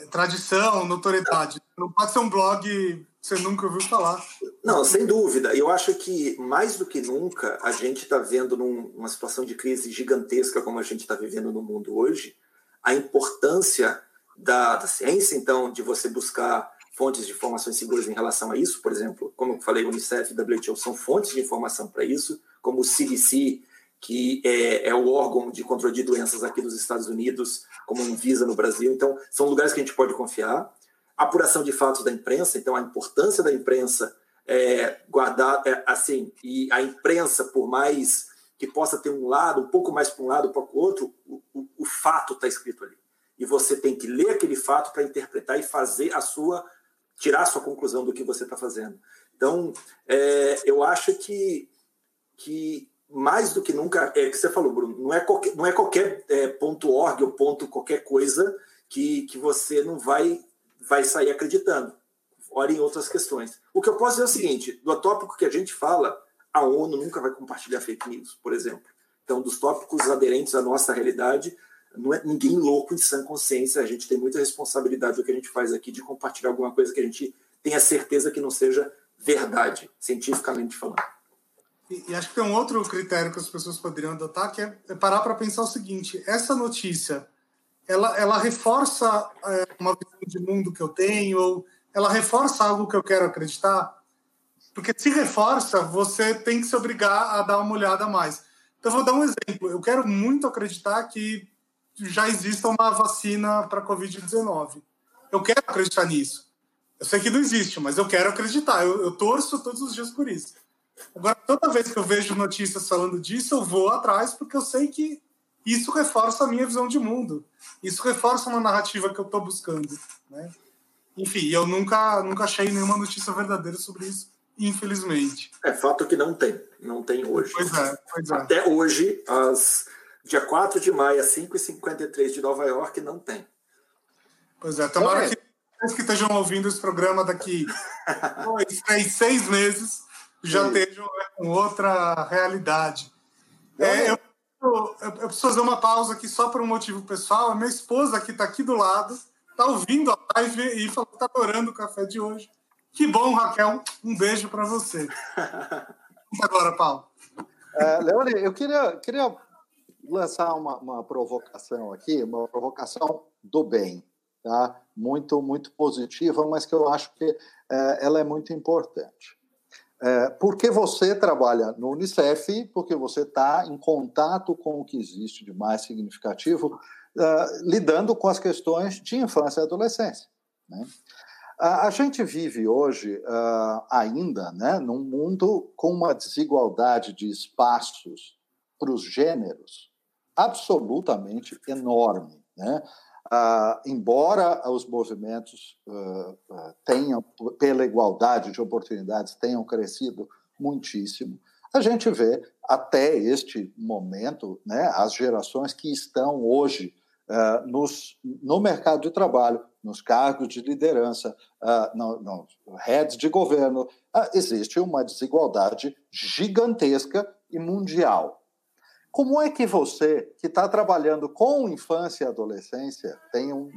tradição, notoriedade. Não pode ser um blog que você nunca ouviu falar. Não, sem dúvida. Eu acho que, mais do que nunca, a gente está vendo numa situação de crise gigantesca como a gente está vivendo no mundo hoje, a importância da, da ciência, então, de você buscar fontes de informações seguras em relação a isso, por exemplo, como eu falei, o Unicef e o WHO são fontes de informação para isso, como o CDC, que é, é, o órgão de controle de doenças aqui dos Estados Unidos, como um Visa no Brasil. Então, são lugares que a gente pode confiar. Apuração de fatos da imprensa, então a importância da imprensa é, guardar, é, assim, e a imprensa, por mais que possa ter um lado, um pouco mais para um lado, para o outro, o, o, o fato está escrito ali. E você tem que ler aquele fato para interpretar e fazer a sua, tirar a sua conclusão do que você está fazendo. Então, é, eu acho que, que mais do que nunca, é que você falou, Bruno, não é qualquer, não é qualquer é, ponto .org ou ponto qualquer coisa que, que você não vai, vai sair acreditando. Ora em outras questões. O que eu posso dizer é o seguinte, do tópico que a gente fala, a ONU nunca vai compartilhar fake news, por exemplo. Então, dos tópicos aderentes à nossa realidade, não é ninguém louco em sã consciência, a gente tem muita responsabilidade do que a gente faz aqui de compartilhar alguma coisa que a gente tenha certeza que não seja verdade, cientificamente falando. E, acho que tem um outro critério que as pessoas poderiam adotar, que é, é parar para pensar o seguinte: essa notícia, ela, ela reforça é, uma visão de mundo que eu tenho, ou ela reforça algo que eu quero acreditar? Porque se reforça, você tem que se obrigar a dar uma olhada a mais. Então, vou dar um exemplo. Eu quero muito acreditar que já exista uma vacina para a Covid-19. Eu quero acreditar nisso. Eu sei que não existe, mas eu quero acreditar. Eu, eu torço todos os dias por isso. Agora, toda vez que eu vejo notícias falando disso, eu vou atrás, porque eu sei que isso reforça a minha visão de mundo. Isso reforça uma narrativa que eu estou buscando. Né? Enfim, eu nunca, nunca achei nenhuma notícia verdadeira sobre isso, infelizmente. É fato que não tem. Não tem hoje. Pois é, pois é. Até hoje, as, dia 4 de maio, às 5h53 de Nova York, não tem. Pois é, tomara que que estejam ouvindo esse programa daqui dois, três, seis meses já estejam com outra realidade. É, eu, eu, eu, preciso fazer uma pausa aqui só por um motivo pessoal. A minha esposa, que está aqui do lado, está ouvindo a live e falou que está adorando o café de hoje. Que bom, Raquel. Um beijo para você. agora, Paulo. É, Leone, eu queria, queria lançar uma, uma provocação aqui, uma provocação do bem, tá? muito, muito positiva, mas que eu acho que é, ela é muito importante. É, porque você trabalha no Unicef, porque você está em contato com o que existe de mais significativo, uh, lidando com as questões de infância e adolescência. Né? A, a, gente vive hoje uh, ainda né, num mundo com uma desigualdade de espaços para os gêneros absolutamente enorme. Né? Ah, embora os movimentos uh, uh, tenham, pela igualdade de oportunidades, tenham crescido muitíssimo, a gente vê até este momento né, as gerações que estão hoje nos, no mercado de trabalho, nos cargos de liderança, no, no heads de governo, existe uma desigualdade gigantesca e mundial. Como é que você, que está trabalhando com infância e adolescência, tem um,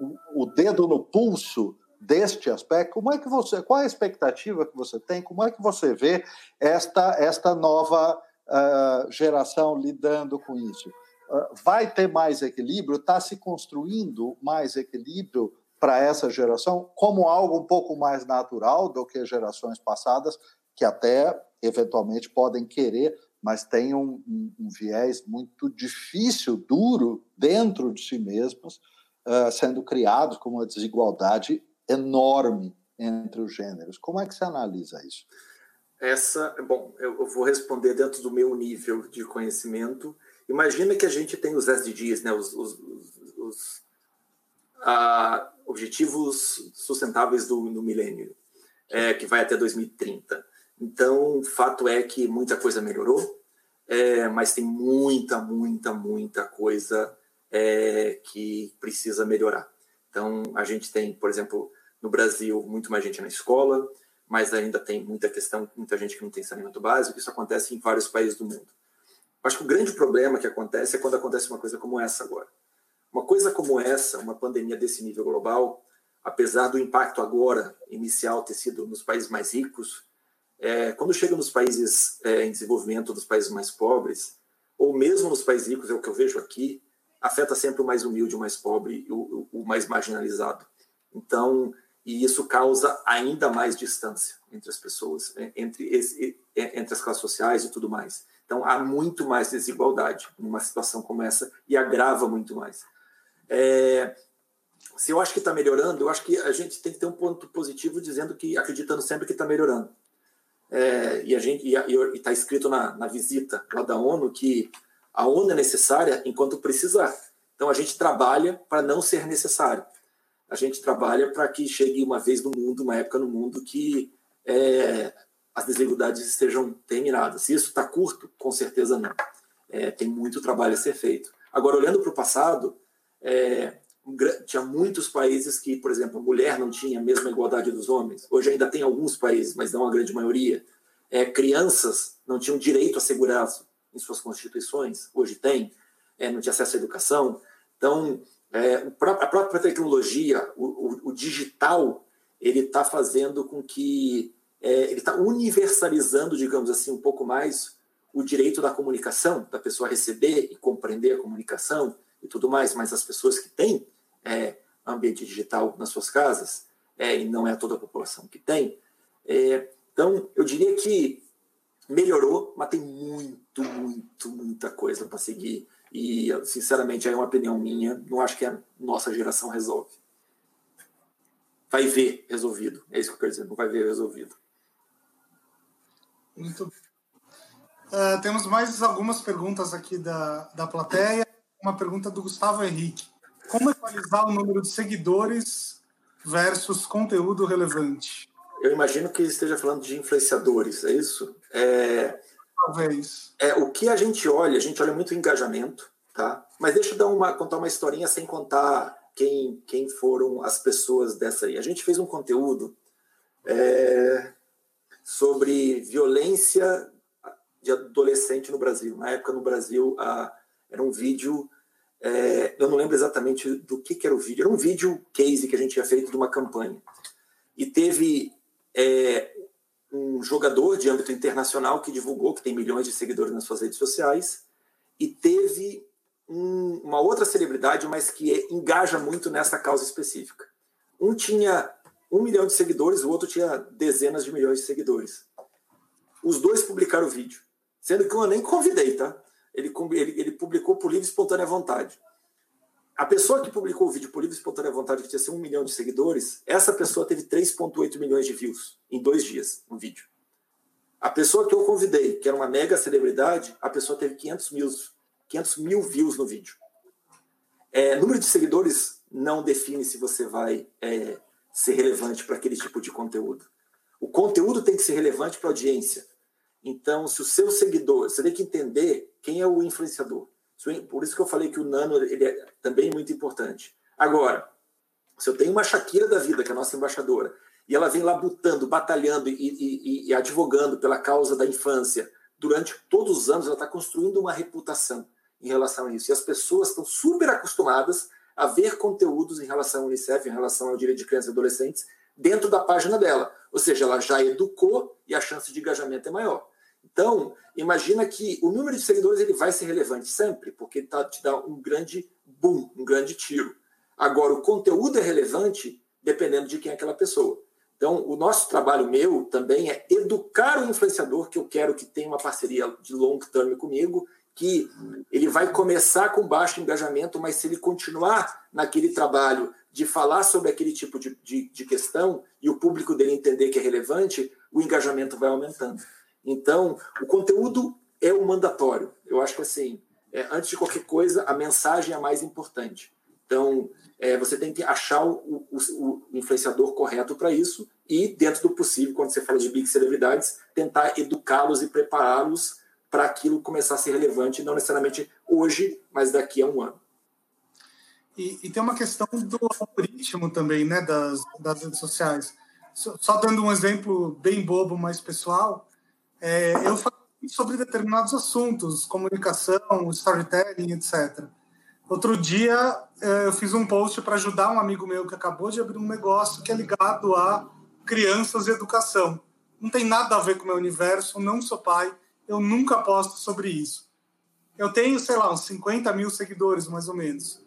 um, o dedo no pulso deste aspecto? Como é que você, qual é a expectativa que você tem? Como é que você vê esta esta nova uh, geração lidando com isso? Uh, vai ter mais equilíbrio? Está se construindo mais equilíbrio para essa geração como algo um pouco mais natural do que gerações passadas que até eventualmente podem querer mas tem um, um, um, viés muito difícil, duro, dentro de si mesmos, uh, sendo criados com uma desigualdade enorme entre os gêneros. Como é que você analisa isso? Essa, bom, eu vou responder dentro do meu nível de conhecimento. Imagina que a gente tem os SDGs, né, os, os, os, Objetivos Sustentáveis do, do Milênio, é, que vai até 2030. Então, fato é que muita coisa melhorou, é, mas tem muita, muita, muita coisa é, que precisa melhorar. Então, a gente tem, por exemplo, no Brasil, muito mais gente na escola, mas ainda tem muita questão, muita gente que não tem saneamento básico. Isso acontece em vários países do mundo. Acho que o grande problema que acontece é quando acontece uma coisa como essa agora. Uma coisa como essa, uma pandemia desse nível global, apesar do impacto agora inicial ter sido nos países mais ricos, é, quando chega nos países é, em desenvolvimento, nos países mais pobres, ou mesmo nos países ricos, é o que eu vejo aqui, afeta sempre o mais humilde, o mais pobre, o, o mais marginalizado. Então, e isso causa ainda mais distância entre as pessoas, né, entre, esse, entre as classes sociais e tudo mais. Então, há muito mais desigualdade numa situação como essa e agrava muito mais. É, se eu acho que está melhorando, eu acho que a gente tem que ter um ponto positivo dizendo que, acreditando sempre que está melhorando. É, e a gente está escrito na, na visita lá da ONU que a ONU é necessária enquanto precisar. Então a gente trabalha para não ser necessário a gente trabalha para que chegue uma vez no mundo, uma época no mundo que é, as desigualdades estejam terminadas. Se isso está curto, com certeza não. É, tem muito trabalho a ser feito. Agora, olhando para o passado, é, tinha muitos países que, por exemplo, a mulher não tinha a mesma igualdade dos homens. Hoje ainda tem alguns países, mas não a grande maioria. É, crianças não tinham direito a segurança em suas constituições. Hoje tem. É, não tinha acesso à educação. Então, é, a própria tecnologia, o, o, o digital, ele está fazendo com que é, ele está universalizando, digamos assim, um pouco mais o direito da comunicação, da pessoa receber e compreender a comunicação e tudo mais, mas as pessoas que têm é, ambiente digital nas suas casas, é, e não é toda a população que tem, é, então eu diria que melhorou, mas tem muito, muito, muita coisa para seguir e, sinceramente, é uma opinião minha, não acho que a nossa geração resolve. Vai ver resolvido. É isso que eu quero dizer, não vai ver resolvido. Muito uh, Temos mais algumas perguntas aqui da, da plateia. Uma pergunta do Gustavo Henrique. Como equalizar o número de seguidores versus conteúdo relevante? Eu imagino que esteja falando de influenciadores, é isso? É, Talvez. É, o que a gente olha, a gente olha muito o engajamento, tá? Mas deixa eu dar uma, contar uma historinha sem contar quem, quem foram as pessoas dessa aí. A gente fez um conteúdo é, sobre violência de adolescente no Brasil. Na época, no Brasil, a, era um vídeo. É, eu não lembro exatamente do que, que, era o vídeo. Era um vídeo case que a gente tinha feito de uma campanha. E teve é, um jogador de âmbito internacional que divulgou que tem milhões de seguidores nas suas redes sociais e teve um, uma outra celebridade, mas que engaja muito nessa causa específica. Um tinha um milhão de seguidores, o outro tinha dezenas de milhões de seguidores. Os dois publicaram o vídeo, sendo que eu nem convidei, tá? Ele, ele, ele publicou por livre e espontânea vontade. A pessoa que publicou o vídeo por livre e espontânea vontade, que tinha ser um milhão de seguidores, essa pessoa teve 3,8 milhões de views em dois dias no vídeo. A pessoa que eu convidei, que era uma mega celebridade, a pessoa teve 500 mil, 500 mil views no vídeo. É, número de seguidores não define se você vai é, ser relevante para aquele tipo de conteúdo. O conteúdo tem que ser relevante para a audiência. Então, se o seu seguidor, você tem que entender quem é o influenciador. Por isso que eu falei que o nano ele é também muito importante. Agora, se eu tenho uma Shakira da vida, que é a nossa embaixadora, e ela vem labutando, batalhando e, e, e advogando pela causa da infância, durante todos os anos ela está construindo uma reputação em relação a isso. E as pessoas estão super acostumadas a ver conteúdos em relação ao Unicef, em relação ao direito de crianças e adolescentes, dentro da página dela. Ou seja, ela já educou e a chance de engajamento é maior. Então, imagina que o número de seguidores ele vai ser relevante sempre, porque tá, te dá um grande boom, um grande tiro. Agora, o conteúdo é relevante dependendo de quem é aquela pessoa. Então, o nosso trabalho meu também é educar o influenciador, que eu quero que tenha uma parceria de long term comigo, que ele vai começar com baixo engajamento, mas se ele continuar naquele trabalho de falar sobre aquele tipo de, de, de questão e o público dele entender que é relevante, o engajamento vai aumentando. Então, o conteúdo é o mandatório. Eu acho que, assim, é, antes de qualquer coisa, a mensagem é a mais importante. Então, é, você tem que achar o, o, o influenciador correto para isso e, dentro do possível, quando você fala de big celebridades, tentar educá-los e prepará-los para aquilo começar a ser relevante, não necessariamente hoje, mas daqui a um ano. E, e tem uma questão do algoritmo também, né, das, das redes sociais. Só, só dando um exemplo bem bobo, mas pessoal, é, eu falei sobre determinados assuntos, comunicação, storytelling, etc. Outro dia é, eu fiz um post para ajudar um amigo meu que acabou de abrir um negócio que é ligado a crianças e educação. Não tem nada a ver com o meu universo, não sou pai, eu nunca posto sobre isso. Eu tenho, sei lá, uns 50 mil seguidores, mais ou menos.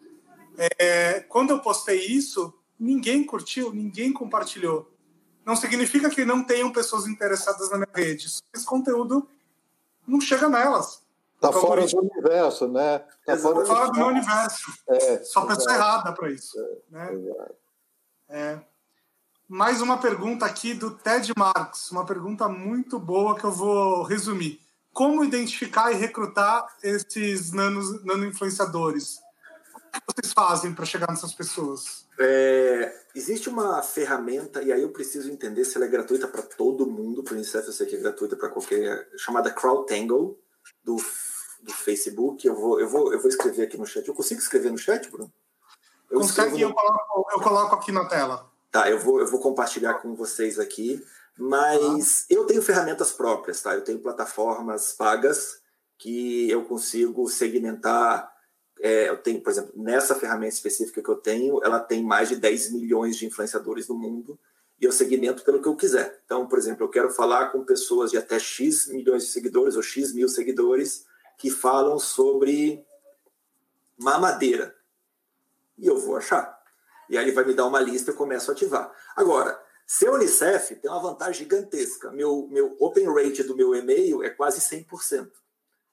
É, quando eu postei isso, ninguém curtiu, ninguém compartilhou. Não significa que não tenham pessoas interessadas na minha rede. Esse conteúdo não chega nelas. Está fora do universo, né? Está fora, fora, do meu universo. É, Só pessoa errada para isso. É, né? É. Mais uma pergunta aqui do Ted Marks, uma pergunta muito boa que eu vou resumir. Como identificar e recrutar esses nano influenciadores? O que vocês fazem para chegar nessas pessoas? É, existe uma ferramenta, e aí eu preciso entender se ela é gratuita para todo mundo, para o Unicef eu sei que é gratuita para qualquer, chamada CrowdTangle, do, do Facebook. Eu vou, eu, vou, eu vou escrever aqui no chat. Eu consigo escrever no chat, Bruno? Eu Consegue, no... eu, coloco, eu coloco aqui na tela. Tá, eu vou, eu vou compartilhar com vocês aqui. Mas eu tenho ferramentas próprias, tá? Eu tenho plataformas pagas que eu consigo segmentar é, eu tenho, por exemplo, nessa ferramenta específica que eu tenho, ela tem mais de 10 milhões de influenciadores no mundo e eu segmento pelo que eu quiser. Então, por exemplo, eu quero falar com pessoas de até X milhões de seguidores ou X mil seguidores que falam sobre mamadeira. E eu vou achar. E aí ele vai me dar uma lista e eu começo a ativar. Agora, ser Unicef tem uma vantagem gigantesca. Meu, meu open rate do meu e-mail é quase 100%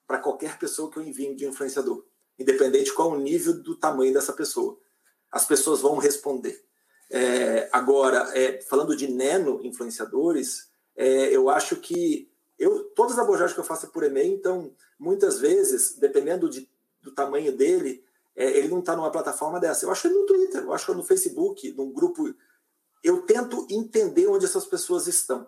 para qualquer pessoa que eu envie de influenciador independente qual o nível do tamanho dessa pessoa. As pessoas vão responder. É, agora, é, falando de nano influenciadores, é, eu acho que eu, todas as abordagens que eu faço é por e-mail, então, muitas vezes, dependendo de, do tamanho dele, é, ele não está numa plataforma dessa. Eu acho que no Twitter, eu acho no Facebook, num grupo. Eu tento entender onde essas pessoas estão.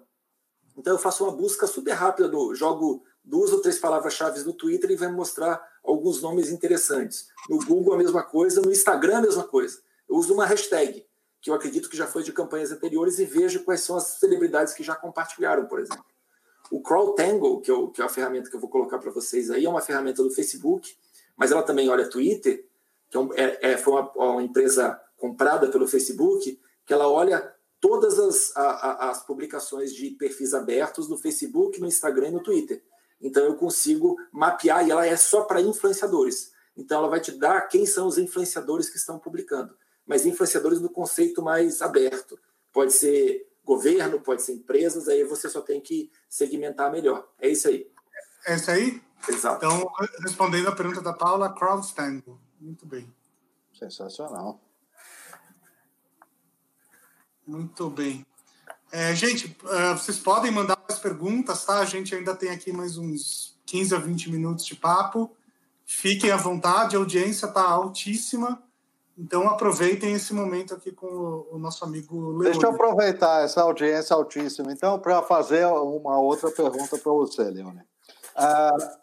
Então, eu faço uma busca super rápida, do, jogo duas ou três palavras-chave no Twitter e vai me mostrar alguns nomes interessantes. No Google, a mesma coisa. No Instagram, a mesma coisa. Eu uso uma hashtag, que eu acredito que já foi de campanhas anteriores, e vejo quais são as celebridades que já compartilharam, por exemplo. O CrawlTangle, que, eu, que é a ferramenta que eu vou colocar para vocês aí, é uma ferramenta do Facebook, mas ela também olha Twitter, que é, é, é foi uma, uma, empresa comprada pelo Facebook, que ela olha todas as, a, a, as publicações de perfis abertos no Facebook, no Instagram e no Twitter. Então eu consigo mapear e ela é só para influenciadores. Então ela vai te dar quem são os influenciadores que estão publicando, mas influenciadores no conceito mais aberto. Pode ser governo, pode ser empresas, aí você só tem que segmentar melhor. É isso aí. É isso aí? Exato. Então, respondendo a pergunta da Paula, crowdstanding. Muito bem. Sensacional. Muito bem. É, gente, uh, vocês podem mandar as perguntas, tá? A gente ainda tem aqui mais uns 15 a 20 minutos de papo. Fiquem à vontade, a audiência está altíssima. Então aproveitem esse momento aqui com o, nosso amigo Leone. Deixa eu aproveitar essa audiência altíssima, então, para fazer uma outra pergunta para você, Leone. Ah,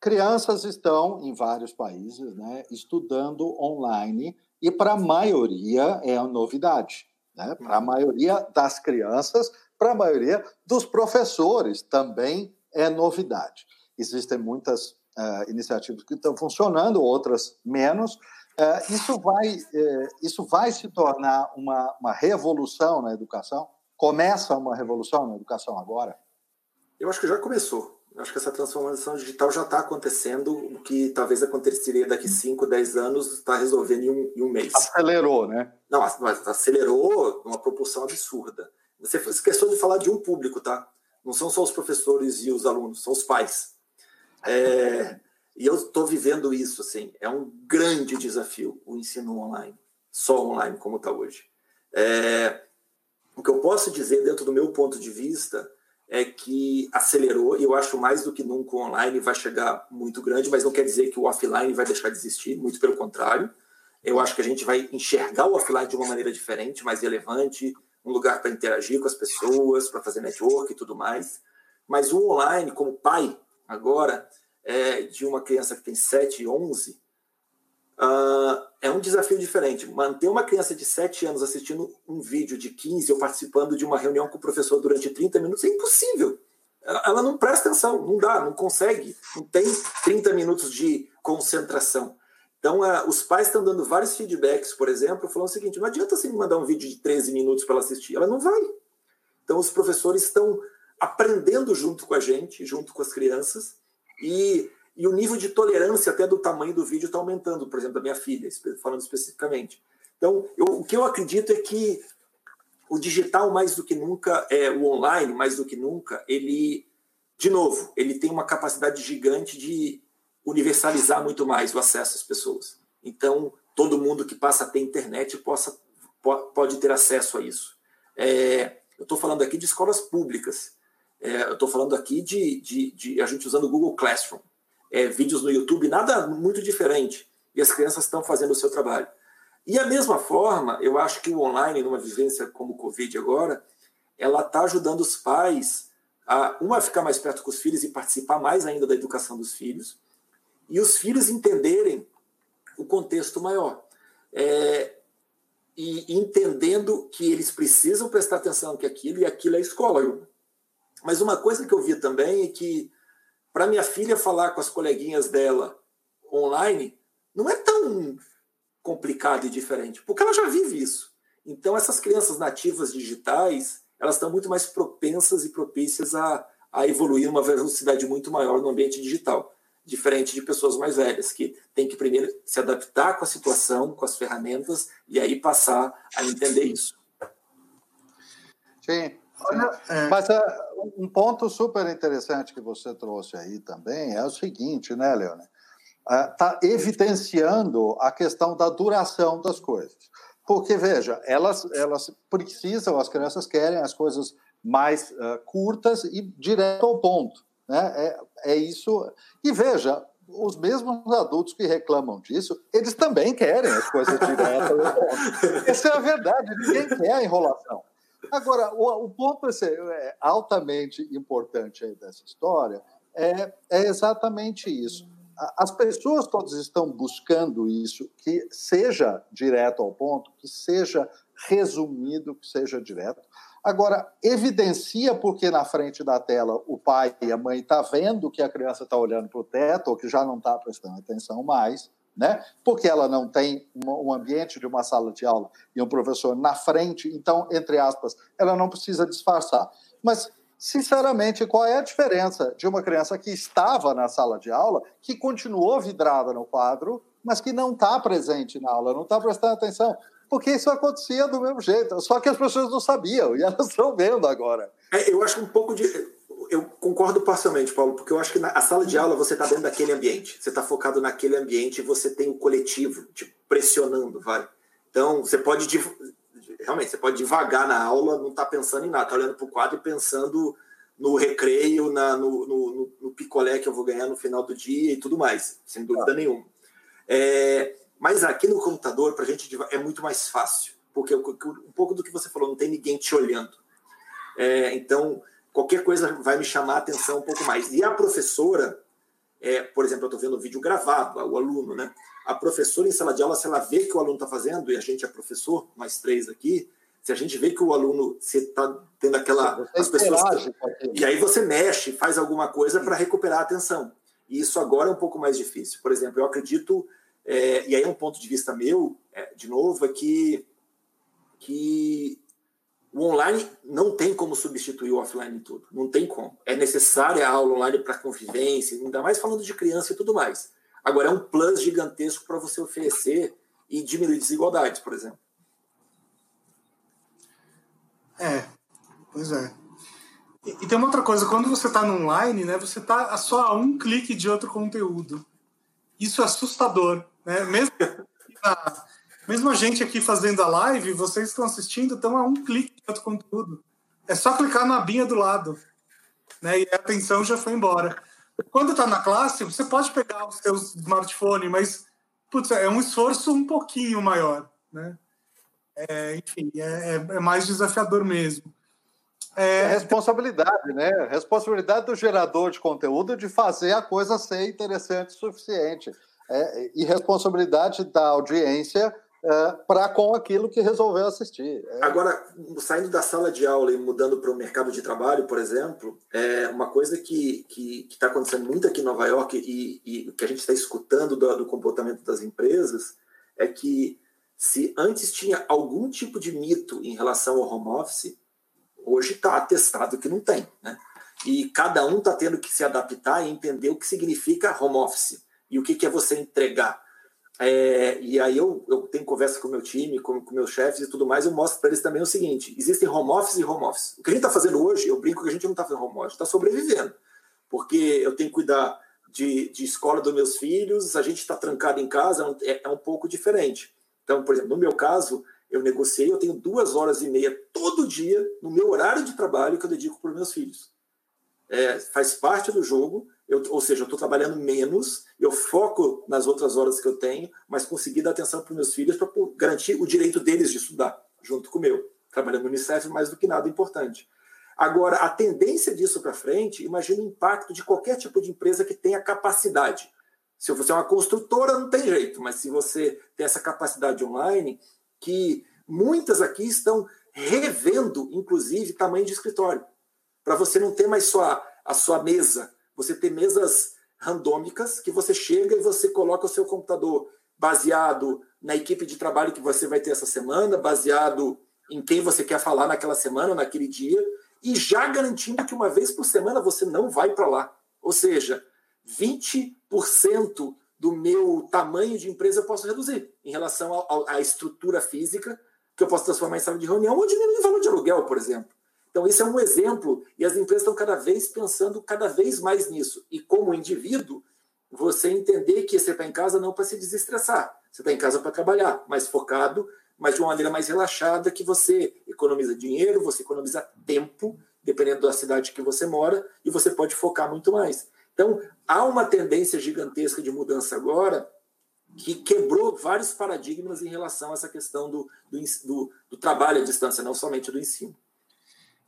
crianças estão em vários países né, estudando online e para a maioria é novidade né? para a maioria das crianças, para a maioria dos professores também é novidade. Existem muitas uh, iniciativas que estão funcionando, outras menos. Uh, isso, vai, uh, isso vai se tornar uma, uma revolução na educação? Começa uma revolução na educação agora? Eu acho que já começou. Eu acho que essa transformação digital já está acontecendo, o que talvez aconteceria daqui 5, 10 anos, está resolvendo em um, em um, mês. Acelerou, né? Não, mas acelerou uma propulsão absurda. Você esqueceu de falar de um público, tá? Não são só os professores e os alunos, são os pais. É, e eu estou vivendo isso, assim, é um grande desafio o ensino online, só online como está hoje. É, o que eu posso dizer dentro do meu ponto de vista é que acelerou, e eu acho mais do que nunca o online vai chegar muito grande, mas não quer dizer que o offline vai deixar de existir, muito pelo contrário. Eu acho que a gente vai enxergar o offline de uma maneira diferente, mais relevante, um lugar para interagir com as pessoas, para fazer network e tudo mais. Mas o online, como pai, agora, é, de uma criança que tem 7 e 11, uh, é um desafio diferente. Manter uma criança de 7 anos assistindo um vídeo de 15 ou participando de uma reunião com o professor durante 30 minutos é impossível. Ela, ela não presta atenção, não dá, não consegue, não tem 30 minutos de concentração. Então, uh, os pais estão dando vários feedbacks, por exemplo, falando o seguinte: não adianta você me mandar um vídeo de 13 minutos para ela assistir, ela não vai. Então, os professores estão aprendendo junto com a gente, junto com as crianças, e, e o nível de tolerância até do tamanho do vídeo está aumentando, por exemplo, da minha filha, falando especificamente. Então, eu, o que eu acredito é que o digital, mais do que nunca, é, o online, mais do que nunca, ele, de novo, ele tem uma capacidade gigante de universalizar muito mais o acesso às pessoas. Então, todo mundo que passa a ter internet possa, pode ter acesso a isso. É, eu estou falando aqui de escolas públicas. É, eu estou falando aqui de, de, de, a gente usando o Google Classroom. É, vídeos no YouTube, nada muito diferente. E as crianças estão fazendo o seu trabalho. E a mesma forma, eu acho que o online, numa vivência como o Covid agora, ela está ajudando os pais a, uma, ficar mais perto com os filhos e participar mais ainda da educação dos filhos, e os filhos entenderem o contexto maior. É, e entendendo que eles precisam prestar atenção que aquilo e aquilo é escola. Mas uma coisa que eu vi também é que para minha filha falar com as coleguinhas dela online não é tão complicado e diferente, porque ela já vive isso. Então essas crianças nativas digitais, elas estão muito mais propensas e propícias a, a evoluir uma velocidade muito maior no ambiente digital diferente de pessoas mais velhas, que tem que primeiro se adaptar com a situação, com as ferramentas, e aí passar a entender isso. Sim. Olha, é... Mas uh, um ponto super interessante que você trouxe aí também é o seguinte, né, Leone? Está uh, evidenciando a questão da duração das coisas. Porque, veja, elas, elas precisam, as crianças querem as coisas mais uh, curtas e direto ao ponto. Né? É, é isso. E veja, os mesmos adultos que reclamam disso, eles também querem as coisas diretas. Essa é a verdade, ninguém quer a enrolação. Agora, o, o ponto é, altamente importante aí dessa história é, é exatamente isso. As pessoas todas estão buscando isso, que seja direto ao ponto, que seja resumido, que seja direto. Agora, evidencia porque na frente da tela o pai e a mãe estão tá vendo que a criança está olhando para o teto ou que já não está prestando atenção mais, né? porque ela não tem um ambiente de uma sala de aula e um professor na frente, então, entre aspas, ela não precisa disfarçar. Mas, sinceramente, qual é a diferença de uma criança que estava na sala de aula, que continuou vidrada no quadro, mas que não está presente na aula, não está prestando atenção? Porque isso acontecia do mesmo jeito, só que as pessoas não sabiam e elas estão vendo agora. É, eu acho um pouco de. Eu concordo parcialmente, Paulo, porque eu acho que na sala de aula você está dentro daquele ambiente, você está focado naquele ambiente e você tem o coletivo te pressionando, vai. Então, você pode. Realmente, você pode devagar na aula, não está pensando em nada, está olhando para o quadro e pensando no recreio, na, no, no, no, picolé que eu vou ganhar no final do dia e tudo mais, sem dúvida ah. nenhuma. É, mas aqui no computador, para a gente é muito mais fácil, porque um pouco do que você falou, não tem ninguém te olhando. É, então, qualquer coisa vai me chamar a atenção um pouco mais. E a professora, é, por exemplo, eu estou vendo o vídeo gravado, o aluno, né? A professora em sala de aula, se ela vê que o aluno está fazendo, e a gente é professor, nós três aqui, se a gente vê que o aluno está tendo aquela. as pessoas, e aí você mexe, faz alguma coisa para recuperar a atenção. E isso agora é um pouco mais difícil. Por exemplo, eu acredito é, e aí um ponto de vista meu, é, de novo, é que, que o online não tem como substituir o offline tudo. Não tem como. É necessária a aula online para convivência, ainda mais falando de criança e tudo mais. Agora, é um plus gigantesco para você oferecer e diminuir desigualdades, por exemplo. É, pois é. E, e tem uma outra coisa, quando você está no online, né, você está só a um clique de outro conteúdo. Isso é assustador. Né? Mesmo, a, mesmo a gente aqui fazendo a live, vocês estão assistindo, estão a um clique de outro conteúdo. É só clicar na abinha do lado. Né? E a atenção já foi embora. Quando está na classe, você pode pegar o seu smartphone, mas putz, é um esforço um pouquinho maior, né? É, enfim, é, é, é mais desafiador mesmo. É, é responsabilidade, né? Responsabilidade do gerador de conteúdo de fazer a coisa ser interessante o suficiente. É, e responsabilidade da audiência é, para com aquilo que resolveu assistir. É. Agora, saindo da sala de aula e mudando para o mercado de trabalho, por exemplo, é uma coisa que está acontecendo muito aqui em Nova York e, e que a gente está escutando do, do comportamento das empresas é que se antes tinha algum tipo de mito em relação ao home office, hoje está atestado que não tem. Né? E cada um está tendo que se adaptar e entender o que significa home office e o que, que é você entregar. É, e aí eu, eu tenho conversa com o meu time, com, com meus chefes e tudo mais, eu mostro para eles também o seguinte: existem home office e home office. O que a gente está fazendo hoje, eu brinco que a gente não está fazendo home office, está sobrevivendo. Porque eu tenho que cuidar de, de escola dos meus filhos, a gente está trancado em casa, é, é um pouco diferente. Então, por exemplo, no meu caso, eu negociei, eu tenho duas horas e meia todo dia no meu horário de trabalho que eu dedico para os meus filhos. É, faz parte do jogo, eu, ou seja, eu estou trabalhando menos, eu foco nas outras horas que eu tenho, mas consegui dar atenção para os meus filhos para garantir o direito deles de estudar, junto com o meu. Trabalhando no Unicef, mais do que nada importante. Agora, a tendência disso para frente, imagina o impacto de qualquer tipo de empresa que tenha capacidade. Se você é uma construtora, não tem jeito, mas se você tem essa capacidade online, que muitas aqui estão revendo, inclusive, tamanho de escritório, para você não ter mais só a, a sua mesa você ter mesas randômicas que você chega e você coloca o seu computador baseado na equipe de trabalho que você vai ter essa semana, baseado em quem você quer falar naquela semana, naquele dia, e já garantindo que uma vez por semana você não vai para lá. Ou seja, 20% do meu tamanho de empresa eu posso reduzir em relação à estrutura física, que eu posso transformar em sala de reunião ou diminuir o valor de aluguel, por exemplo. Então, isso é um exemplo, e as empresas estão cada vez pensando cada vez mais nisso. E como indivíduo, você entender que você está em casa não para se desestressar, você está em casa para trabalhar, mais focado, mas de uma maneira mais relaxada, que você economiza dinheiro, você economiza tempo, dependendo da cidade que você mora, e você pode focar muito mais. Então, há uma tendência gigantesca de mudança agora que quebrou vários paradigmas em relação a essa questão do, do, do, do trabalho à distância, não somente do ensino.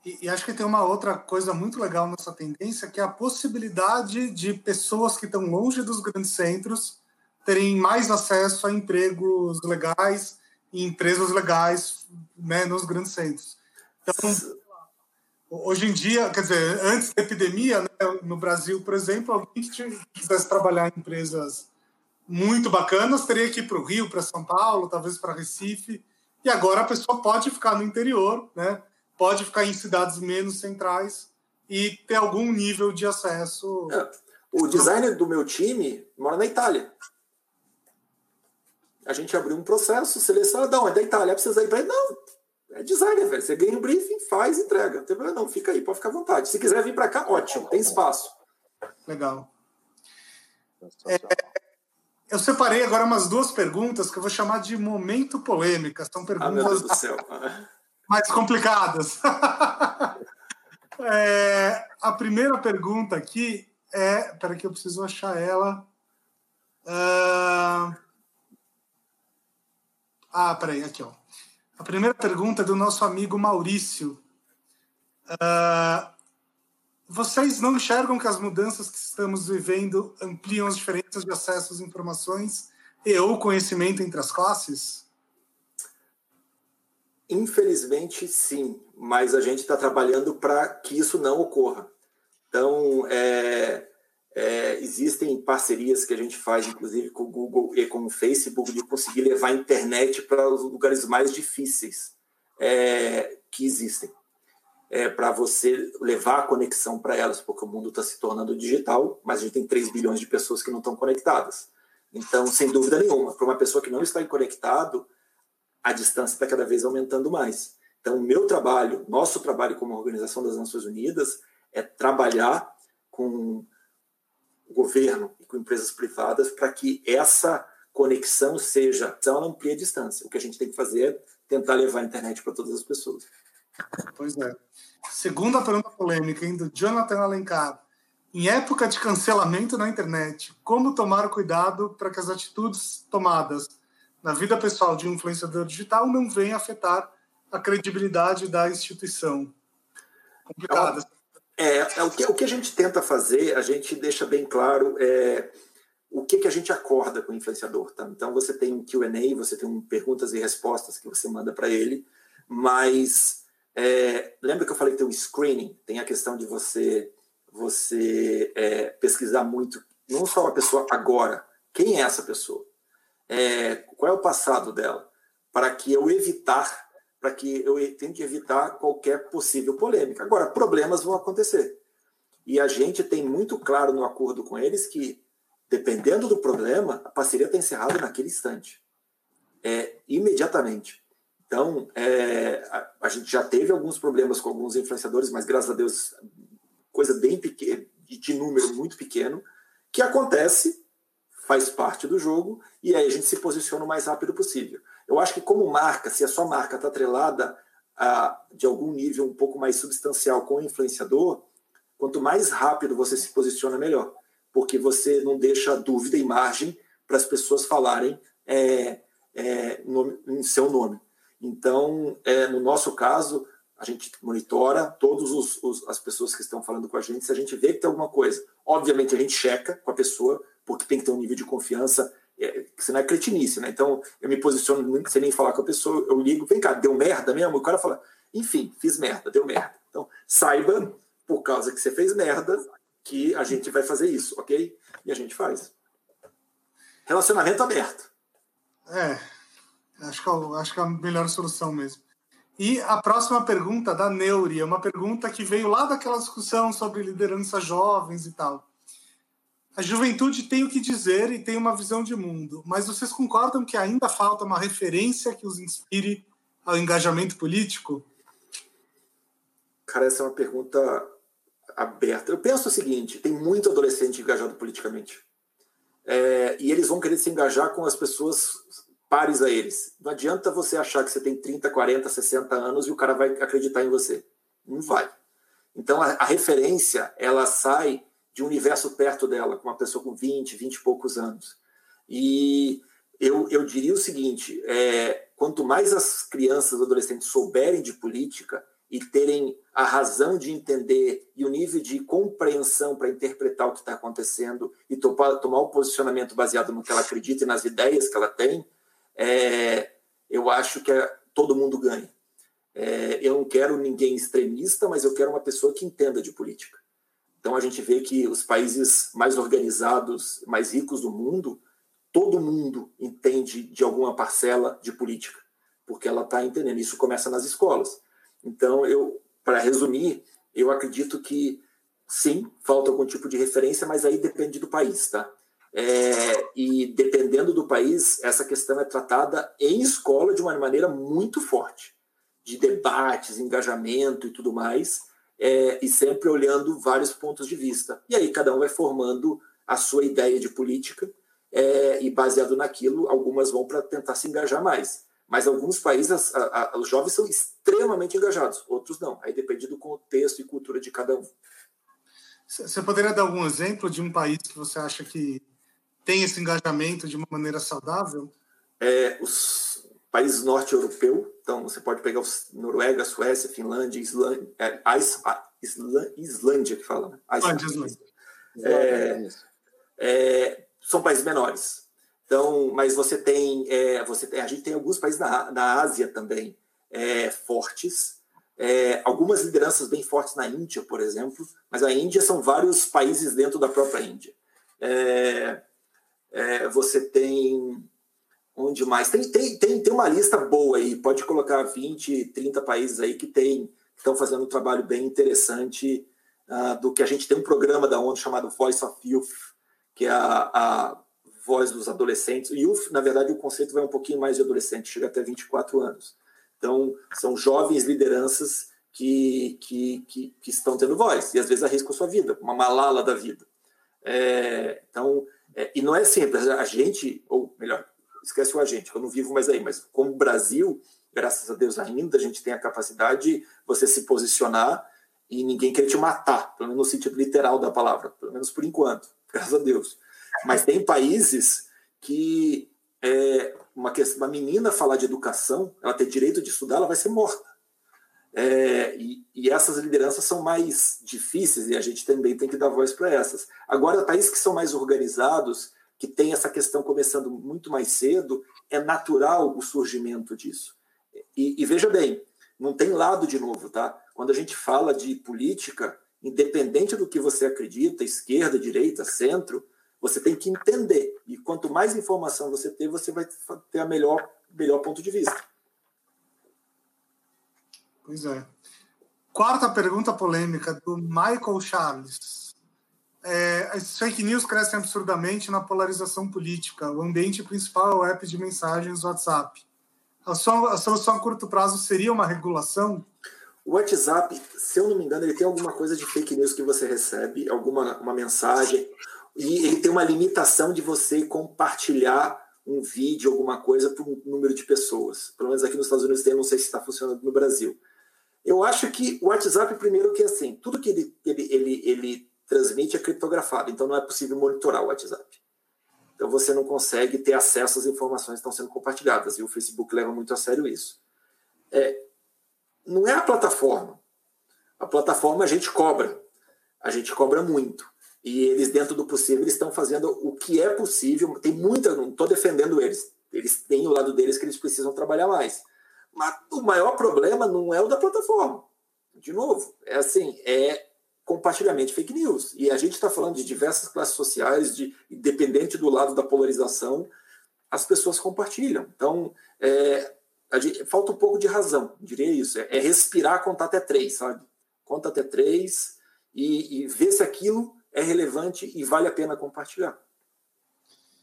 E, e, acho que tem uma outra coisa muito legal nessa tendência, que é a possibilidade de pessoas que estão longe dos grandes centros terem mais acesso a empregos legais e empresas legais né, nos grandes centros. Então, hoje em dia, quer dizer, antes da epidemia, né, no Brasil, por exemplo, alguém que quisesse trabalhar em empresas muito bacanas teria que ir para o Rio, para São Paulo, talvez para Recife, e agora a pessoa pode ficar no interior, né? pode ficar em cidades menos centrais e ter algum nível de acesso. É. O designer do meu time mora na Itália. A gente abriu um processo, seleção, não, é da Itália, precisa ir para. Não, é designer, velho. Você ganha um briefing, faz, entrega. Não tem problema, não, fica aí, pode ficar à vontade. Se quiser vir para cá, ótimo, tem espaço. Legal. É, eu separei agora umas duas perguntas que eu vou chamar de momento polêmica. São perguntas. Ah, meu Deus do céu. mais complicadas. é, a primeira pergunta aqui é. Espera que eu preciso achar ela. Uh... Ah, peraí, aqui, ó. A primeira pergunta é do nosso amigo Maurício. Uh... Vocês não enxergam que as mudanças que estamos vivendo ampliam as diferenças de acesso às informações e ou conhecimento entre as classes? Infelizmente, sim, mas a gente está trabalhando para que isso não ocorra. Então, é, é, existem parcerias que a gente faz, inclusive com o Google e com o Facebook, de conseguir levar a internet para os lugares mais difíceis é, que existem. É, para você levar a conexão para elas, porque o mundo está se tornando digital, mas a gente tem 3 bilhões de pessoas que não estão conectadas. Então, sem dúvida nenhuma, para uma pessoa que não está conectado, a distância está cada vez aumentando mais. Então, o meu trabalho, nosso trabalho como Organização das Nações Unidas, é trabalhar com governo e com empresas privadas para que essa conexão seja, ela amplia a distância. O que a gente tem que fazer é tentar levar a internet para todas as pessoas. Pois é. Segunda pergunta polêmica, hein, do Jonathan Alencar. Em época de cancelamento na internet, como tomar cuidado para que as atitudes tomadas na vida pessoal de um influenciador digital não venham afetar a credibilidade da instituição? Complicado. É, é o, que, o que a gente tenta fazer, a gente deixa bem claro é, o que, que a gente acorda com o influenciador. Tá? Então, você tem um QA, você tem um perguntas e respostas que você manda para ele, mas é, lembra que eu falei que tem um screening? Tem a questão de você você é, pesquisar muito, não só a pessoa agora, quem é essa pessoa? É, qual é o passado dela? Para que eu evitar, para que eu tenha que evitar qualquer possível polêmica. Agora, problemas vão acontecer. E a gente tem muito claro no acordo com eles que, dependendo do problema, a parceria está encerrada naquele instante. É, imediatamente. Então, é, a, a, gente já teve alguns problemas com alguns influenciadores, mas graças a Deus coisa bem pequena, de número muito pequeno, que acontece, faz parte do jogo, e aí a gente se posiciona o mais rápido possível. Eu acho que como marca, se a sua marca está atrelada a, de algum nível um pouco mais substancial com o influenciador, quanto mais rápido você se posiciona, melhor. Porque você não deixa dúvida e margem para as pessoas falarem é, é, nome, em seu nome. Então, é, no nosso caso, a gente monitora todas as pessoas que estão falando com a gente. Se a gente vê que tem alguma coisa, obviamente a gente checa com a pessoa, porque tem que ter um nível de confiança, é, que não é cretinice, né? Então eu me posiciono sem nem falar com a pessoa, eu ligo, vem cá, deu merda mesmo? O cara fala, enfim, fiz merda, deu merda. Então saiba, por causa que você fez merda, que a gente vai fazer isso, ok? E a gente faz. Relacionamento aberto. É, acho que, é acho que é a melhor solução mesmo. E a próxima pergunta da Neuri é uma pergunta que veio lá daquela discussão sobre liderança jovens e tal. A juventude tem o que dizer e tem uma visão de mundo, mas vocês concordam que ainda falta uma referência que os inspire ao engajamento político? Cara, essa é uma pergunta aberta. Eu penso o seguinte: tem muito adolescente engajado politicamente. É, e eles vão querer se engajar com as pessoas pares a eles. Não adianta você achar que você tem 30, 40, 60 anos e o cara vai acreditar em você. Não vai. Então a, a referência, ela sai de um universo perto dela, com uma pessoa com 20, 20 e poucos anos. E eu, eu diria o seguinte: é, quanto mais as crianças e adolescentes souberem de política e terem a razão de entender e o nível de compreensão para interpretar o que está acontecendo e topar, tomar o um posicionamento baseado no que ela acredita e nas ideias que ela tem, é, eu acho que é, todo mundo ganha. É, eu não quero ninguém extremista, mas eu quero uma pessoa que entenda de política. Então a gente vê que os países mais organizados, mais ricos do mundo, todo mundo entende de alguma parcela de política, porque ela está entendendo. Isso começa nas escolas. Então eu, para resumir, eu acredito que sim, falta algum tipo de referência, mas aí depende do país, tá? É, e dependendo do país, essa questão é tratada em escola de uma maneira muito forte, de debates, engajamento e tudo mais, é, e sempre olhando vários pontos de vista. E aí cada um vai formando a sua ideia de política, é, e baseado naquilo, algumas vão para tentar se engajar mais. Mas alguns países, a, a, os jovens são extremamente engajados, outros não. Aí depende do contexto e cultura de cada um. Você poderia dar algum exemplo de um país que você acha que tem esse engajamento de uma maneira saudável? É, os países norte europeus, então você pode pegar os Noruega, Suécia, Finlândia, Islândia, é, Islândia, Islândia que fala, né? Islândia, Islândia. É, é, são países menores. Então, mas você tem, é, você tem, a gente tem alguns países na, na Ásia também é, fortes, algumas lideranças bem fortes na Índia, por exemplo, mas a Índia são vários países dentro da própria Índia. Você tem. Onde mais? Tem, tem, tem, tem uma lista boa aí, pode colocar 20, 30 países aí que tem estão fazendo um trabalho bem interessante uh, do que a gente tem um programa da ONU chamado Voice of Youth, que é a, a voz dos adolescentes. Youth, na verdade, o conceito vai um pouquinho mais de adolescente, chega até 24 anos. Então, são jovens lideranças que, que, que, que estão tendo voz, e às vezes arriscam sua vida, uma malala da vida. É, então, é, e não é simples, a gente, ou melhor, esquece o agente, eu não vivo mais aí, mas como Brasil, graças a Deus ainda, a gente tem a capacidade de você se posicionar e ninguém quer te matar, pelo menos no sentido literal da palavra, pelo menos por enquanto, graças a Deus. Mas tem países que é, uma, uma menina falar de educação, ela ter direito de estudar, ela vai ser morta. É, e, e, essas lideranças são mais difíceis e a gente também tem que dar voz para essas. Agora, países que são mais organizados, que tem essa questão começando muito mais cedo, é natural o surgimento disso. E, e veja bem, não tem lado de novo, tá? Quando a gente fala de política, independente do que você acredita, esquerda, direita, centro, você tem que entender. E quanto mais informação você ter, você vai ter a melhor, melhor ponto de vista. Pois é. Quarta pergunta polêmica do Michael Charles. É, as fake news crescem absurdamente na polarização política. O ambiente principal é o app de mensagens WhatsApp. A, sua, a solução a curto prazo seria uma regulação? O WhatsApp, se eu não me engano, ele tem alguma coisa de fake news que você recebe, alguma uma mensagem, e ele tem uma limitação de você compartilhar um vídeo, alguma coisa, para um número de pessoas. Pelo menos aqui nos Estados Unidos tem, não sei se está funcionando no Brasil. Eu acho que o WhatsApp, primeiro, que assim, tudo que ele, ele, ele, ele transmite é criptografado, então não é possível monitorar o WhatsApp. Então você não consegue ter acesso às informações que estão sendo compartilhadas, e o Facebook leva muito a sério isso. É, não é a plataforma. A plataforma a gente cobra. A gente cobra muito. E eles, dentro do possível, eles estão fazendo o que é possível. Tem muita, não estou defendendo eles. Eles têm o lado deles que eles precisam trabalhar mais. Mas o maior problema não é o da plataforma. De novo, é assim, é compartilhamento de fake news. E a gente está falando de diversas classes sociais, de independente do lado da polarização, as pessoas compartilham. Então, é, gente, falta um pouco de razão, diria isso. É, é, respirar, contar até três, sabe? Conta até três e, e ver se aquilo é relevante e vale a pena compartilhar.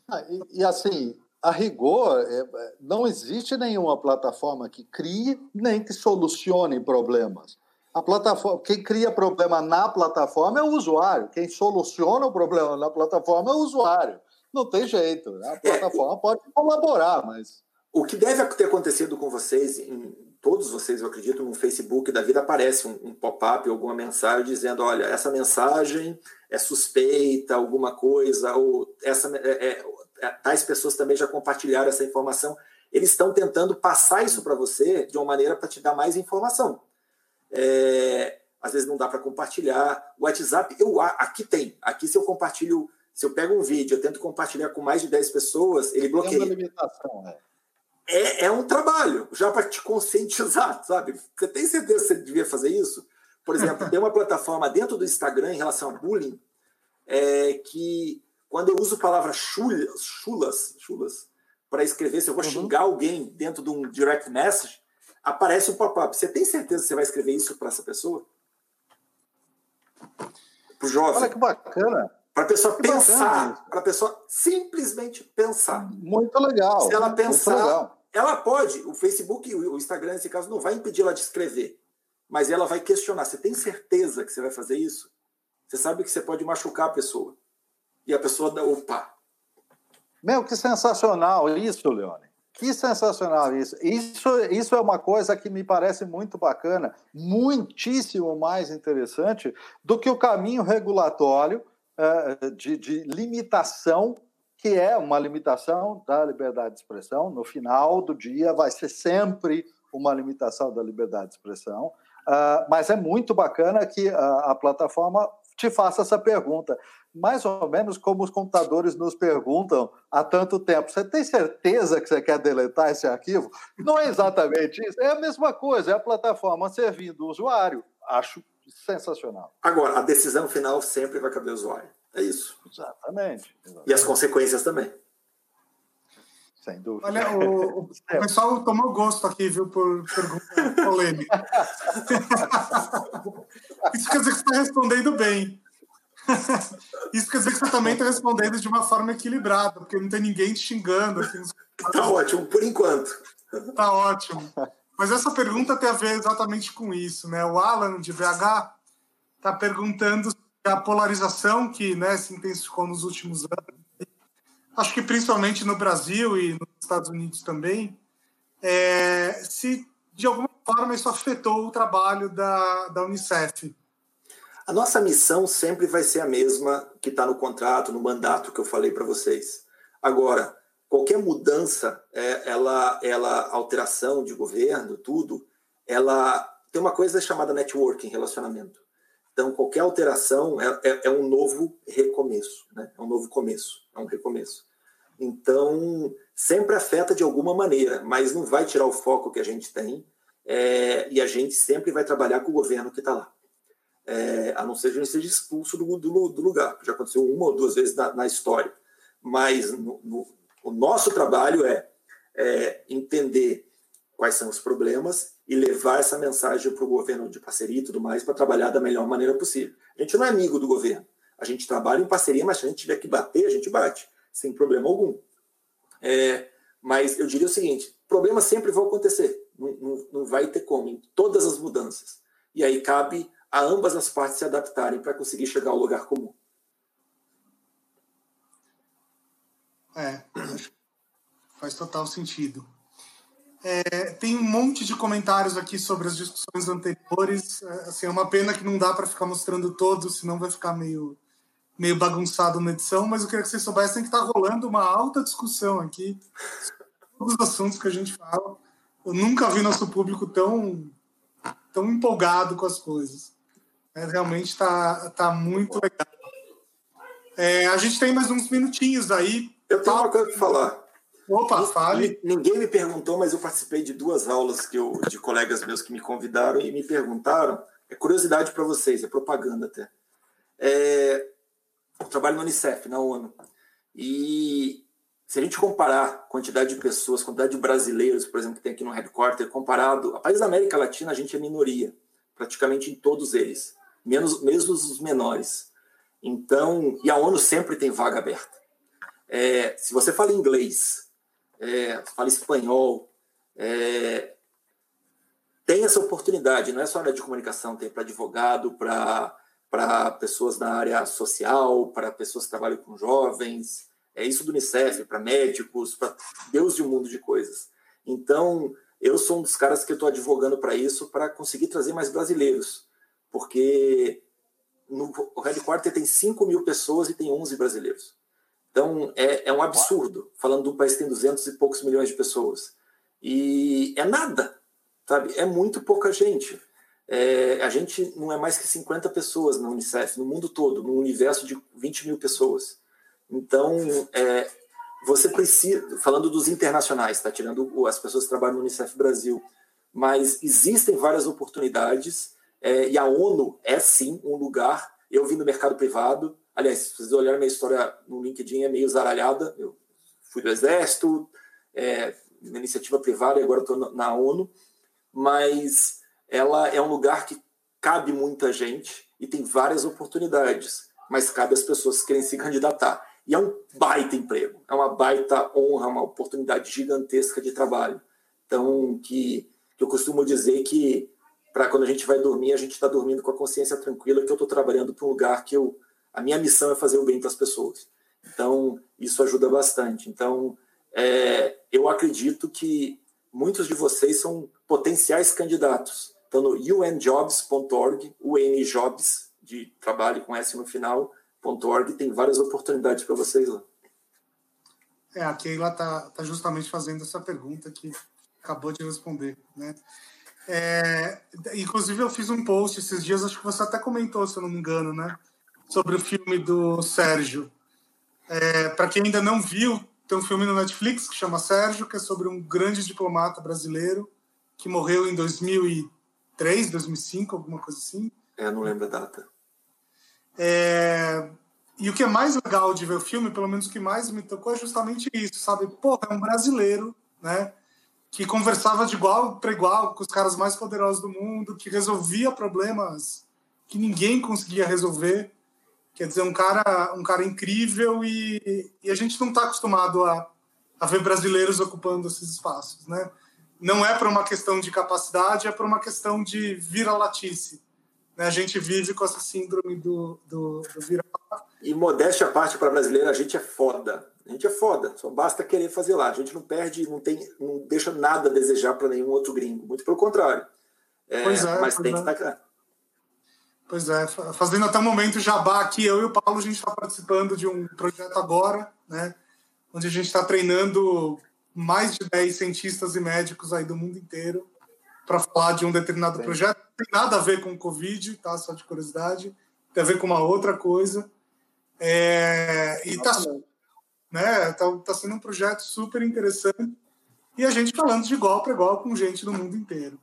Ah, e, e, assim, a rigor, é, é, não existe nenhuma plataforma que crie nem que solucione problemas. A plataforma, quem cria problema na plataforma é o usuário. Quem soluciona o problema na plataforma é o usuário. Não tem jeito. Né? A é, plataforma é, pode colaborar, mas. O que deve ter acontecido com vocês, em todos vocês, eu acredito, no Facebook da vida aparece um, um pop-up, alguma mensagem dizendo: olha, essa mensagem é suspeita, alguma coisa, ou essa, é, é, é, tais pessoas também já compartilharam essa informação. Eles estão tentando passar isso para você de uma maneira para te dar mais informação. É, às vezes não dá para compartilhar. O WhatsApp, eu, aqui tem. Aqui, se eu compartilho, se eu pego um vídeo, eu tento compartilhar com mais de 10 pessoas, ele bloqueia. É uma limitação, né? É, é um trabalho, já para te conscientizar, sabe? Você tem certeza que você devia fazer isso? Por exemplo, tem uma plataforma dentro do Instagram em relação a bullying é, que quando eu uso a palavra chulas, chulas, chulas para escrever, se eu vou uhum. xingar alguém dentro de um direct message, aparece um pop-up. Você tem certeza que você vai escrever isso para essa pessoa? Para o jovem. Olha que bacana. Para a pessoa que pensar. Para a pessoa simplesmente pensar. Muito legal. Se ela pensar, ela pode. O Facebook, o Instagram, nesse caso, não vai impedir ela de escrever. Mas ela vai questionar. Você tem certeza que você vai fazer isso? Você sabe que você pode machucar a pessoa. E a pessoa dá, opa. Meu, que sensacional isso, Leone. Que sensacional isso. Isso, isso é uma coisa que me parece muito bacana, muitíssimo mais interessante do que o caminho regulatório uh, de, de limitação, que é uma limitação da liberdade de expressão. No final do dia, vai ser sempre uma limitação da liberdade de expressão. Uh, mas é muito bacana que a, a plataforma te faça essa pergunta mais ou menos como os computadores nos perguntam há tanto tempo: você tem certeza que você quer deletar esse arquivo? Não é exatamente isso. É a mesma coisa, é a plataforma servindo o usuário. Acho sensacional. Agora, a decisão final sempre vai caber ao usuário. É isso. Exatamente. exatamente. E as consequências também. Sem dúvida. Olha, o, o pessoal tomou gosto aqui, viu, por pergunta polêmica. Isso quer dizer que você está respondendo bem. Isso quer dizer que você também está respondendo de uma forma equilibrada, porque não tem ninguém te xingando. Assim, tá ótimo, por enquanto. Tá ótimo. Mas essa pergunta tem a ver exatamente com isso, né? O Alan, de VH, está perguntando a polarização que né, se intensificou nos últimos anos, acho que principalmente no Brasil e nos Estados Unidos também, é, se de alguma forma isso afetou o trabalho da, da Unicef A nossa missão sempre vai ser a mesma que está no contrato, no mandato que eu falei para vocês. Agora, qualquer mudança, é, ela, ela, alteração de governo, tudo, ela tem uma coisa chamada networking, relacionamento. Então, qualquer alteração é, é, é um novo recomeço, né? é um novo começo, é um recomeço. Então, sempre afeta de alguma maneira, mas não vai tirar o foco que a gente tem é, e a gente sempre vai trabalhar com o governo que está lá. É, a não ser que seja expulso do, do, do, lugar, já aconteceu uma ou duas vezes na, na história. Mas no, no, o nosso trabalho é, é entender quais são os problemas e levar essa mensagem para o governo de parceria e tudo mais para trabalhar da melhor maneira possível. A gente não é amigo do governo. A gente trabalha em parceria, mas se a gente tiver que bater, a gente bate, sem problema algum. É, mas eu diria o seguinte: problemas sempre vão acontecer, não, não, não vai ter como, em todas as mudanças. E aí cabe a ambas as partes se adaptarem para conseguir chegar ao lugar comum. É, faz total sentido. É, tem um monte de comentários aqui sobre as discussões anteriores. É, assim, é uma pena que não dá para ficar mostrando todos, senão vai ficar meio, meio bagunçado na edição. Mas eu queria que vocês soubessem que está rolando uma alta discussão aqui todos os assuntos que a gente fala. Eu nunca vi nosso público tão, tão empolgado com as coisas. É, realmente está tá muito legal. É, a gente tem mais uns minutinhos aí. Eu tenho uma coisa para falar. Opa, fale. Ninguém me perguntou, mas eu participei de duas aulas que eu, de colegas meus que me convidaram e me perguntaram. É curiosidade para vocês, é propaganda até. É, eu trabalho no Unicef, na ONU. E se a gente comparar a quantidade de pessoas, quantidade de brasileiros, por exemplo, que tem aqui no headquarter, comparado a países da América Latina, a gente é minoria, praticamente em todos eles, menos mesmo os menores. Então, e a ONU sempre tem vaga aberta. É, se você fala inglês, é, fala espanhol, é, tem essa oportunidade, não é só na área de comunicação, tem para advogado, para pessoas na área social, para pessoas que trabalham com jovens, é isso do Unicef, para médicos, para Deus e um mundo de coisas. Então, eu sou um dos caras que estou advogando para isso, para conseguir trazer mais brasileiros, porque no, headquarter tem 5 mil pessoas e tem 11 brasileiros. Então, é, é um absurdo, falando de um país que tem 200 e poucos milhões de pessoas. E é nada, sabe? É muito pouca gente. É, a gente não é mais que 50 pessoas na Unicef, no mundo todo, num universo de 20 mil pessoas. Então, é, você precisa, falando dos internacionais, está tirando as pessoas que trabalham no Unicef Brasil, mas existem várias oportunidades é, e a ONU é sim um lugar. Eu vim do mercado privado, Aliás, se vocês olharem minha história no LinkedIn, é meio zaralhada. Eu fui do Exército, é, na iniciativa privada e agora estou na ONU. Mas ela é um lugar que cabe muita gente e tem várias oportunidades, mas cabe às pessoas que querem se candidatar. E é um baita emprego, é uma baita honra, uma oportunidade gigantesca de trabalho. Então, que, que eu costumo dizer que para quando a gente vai dormir, a gente está dormindo com a consciência tranquila que eu estou trabalhando para um lugar que eu a minha missão é fazer o bem para as pessoas. Então, isso ajuda bastante. Então, é, eu acredito que muitos de vocês são potenciais candidatos. Então, no unjobs.org, unjobs, de trabalho com S no final, .org, tem várias oportunidades para vocês lá. É, a Keila está tá justamente fazendo essa pergunta que acabou de responder, né? É, inclusive, eu fiz um post esses dias, acho que você até comentou, se eu não me engano, né? sobre o filme do Sérgio. É, Para quem ainda não viu, tem um filme no Netflix que chama Sérgio, que é sobre um grande diplomata brasileiro que morreu em 2003, 2005, alguma coisa assim. É, não lembro a data. É, e o que é mais legal de ver o filme, pelo menos o que mais me tocou, é justamente isso, sabe? Pô, é um brasileiro, né? Que conversava de igual para igual com os caras mais poderosos do mundo, que resolvia problemas que ninguém conseguia resolver. Quer dizer, um cara, um cara incrível e, e a gente não está acostumado a, a ver brasileiros ocupando esses espaços, né? Não é por uma questão de capacidade, é por uma questão de vira-latice. Né? A gente vive com essa síndrome do, do, do vira E modéstia à parte para brasileiro, a gente é foda. A gente é foda, só basta querer fazer lá. A gente não perde, não tem, não deixa nada a desejar para nenhum outro gringo. Muito pelo contrário. É, é, mas tem que estar. Tá Pois é, fazendo até o momento jabá aqui, eu e o Paulo, a gente está participando de um projeto agora, né, onde a gente está treinando mais de 10 cientistas e médicos aí do mundo inteiro para falar de um determinado Sim. projeto. Não tem nada a ver com o Covid, tá? Só de curiosidade. Tem a ver com uma outra coisa. É, e está né, tá, tá sendo um projeto super interessante. E a gente falando de igual para igual com gente do mundo inteiro.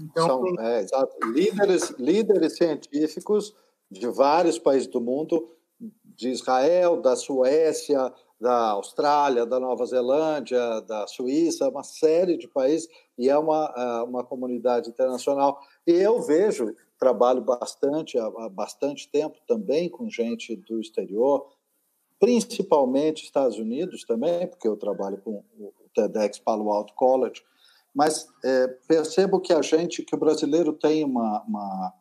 Então, São é, líderes, líderes científicos de vários países do mundo, de Israel, da Suécia, da Austrália, da Nova Zelândia, da Suíça, uma série de países, e é uma, é, uma comunidade internacional. E eu vejo, trabalho bastante, há bastante tempo também com gente do exterior, principalmente Estados Unidos também, porque eu trabalho com o TEDx Palo Alto College, mas é, percebo que a gente, que o brasileiro tem uma, uma,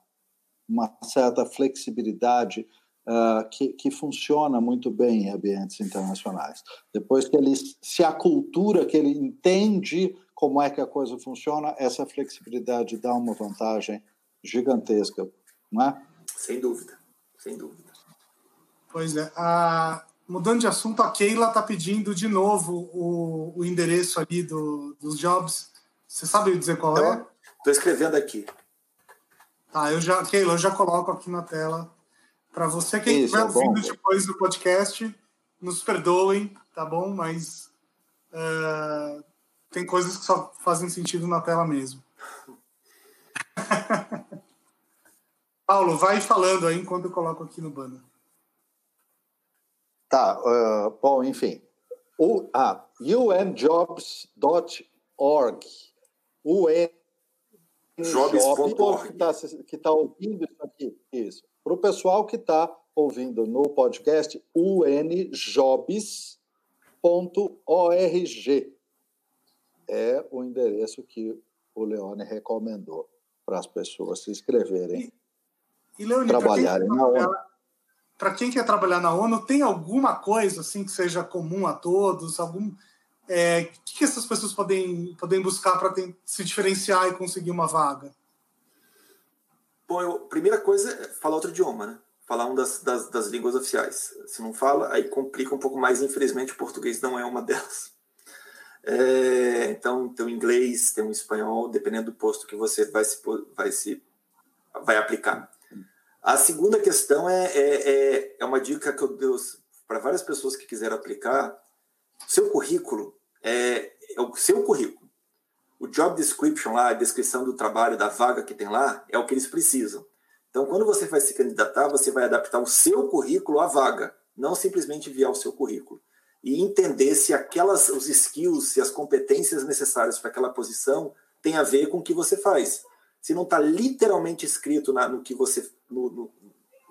uma certa flexibilidade uh, que, que funciona muito bem em ambientes internacionais. Depois que ele se acultura, que ele entende como é que a coisa funciona, essa flexibilidade dá uma vantagem gigantesca, não é? Sem dúvida, sem dúvida. Pois é. A, mudando de assunto, a Keila está pedindo de novo o, o endereço ali do, dos jobs você sabe dizer qual é? Estou escrevendo aqui. Tá, eu já, Keila, eu já coloco aqui na tela. Para você, quem estiver é ouvindo depois do podcast, nos perdoem, tá bom? Mas uh, tem coisas que só fazem sentido na tela mesmo. Paulo, vai falando aí enquanto eu coloco aqui no banner. Tá, uh, bom, enfim. O, ah, unjobs.org o E Jobs.org. que está tá ouvindo isso aqui, isso. Para o pessoal que está ouvindo no podcast, unjobs.org é o endereço que o Leone recomendou para as pessoas se inscreverem e, e Leone, trabalharem na ONU. Para quem quer trabalhar na ONU, tem alguma coisa assim que seja comum a todos? Algum é, o que, essas pessoas podem, podem buscar para se diferenciar e conseguir uma vaga? Bom, eu, primeira coisa é falar outro idioma, né? Falar uma das, das, das, línguas oficiais. Se não fala, aí complica um pouco mais. Infelizmente, o português não é uma delas. É, então, tem o inglês, tem o espanhol, dependendo do posto que você vai se, vai se vai aplicar. A segunda questão é, é, é, é uma dica que eu dou para várias pessoas que quiserem aplicar. Seu currículo é, é o seu currículo. O job description lá, a descrição do trabalho, da vaga que tem lá, é o que eles precisam. Então, quando você vai se candidatar, você vai adaptar o seu currículo à vaga, não simplesmente enviar o seu currículo. E entender se aquelas, os skills, se as competências necessárias para aquela posição tem a ver com o que você faz. Se não está literalmente escrito na, no que você no, no,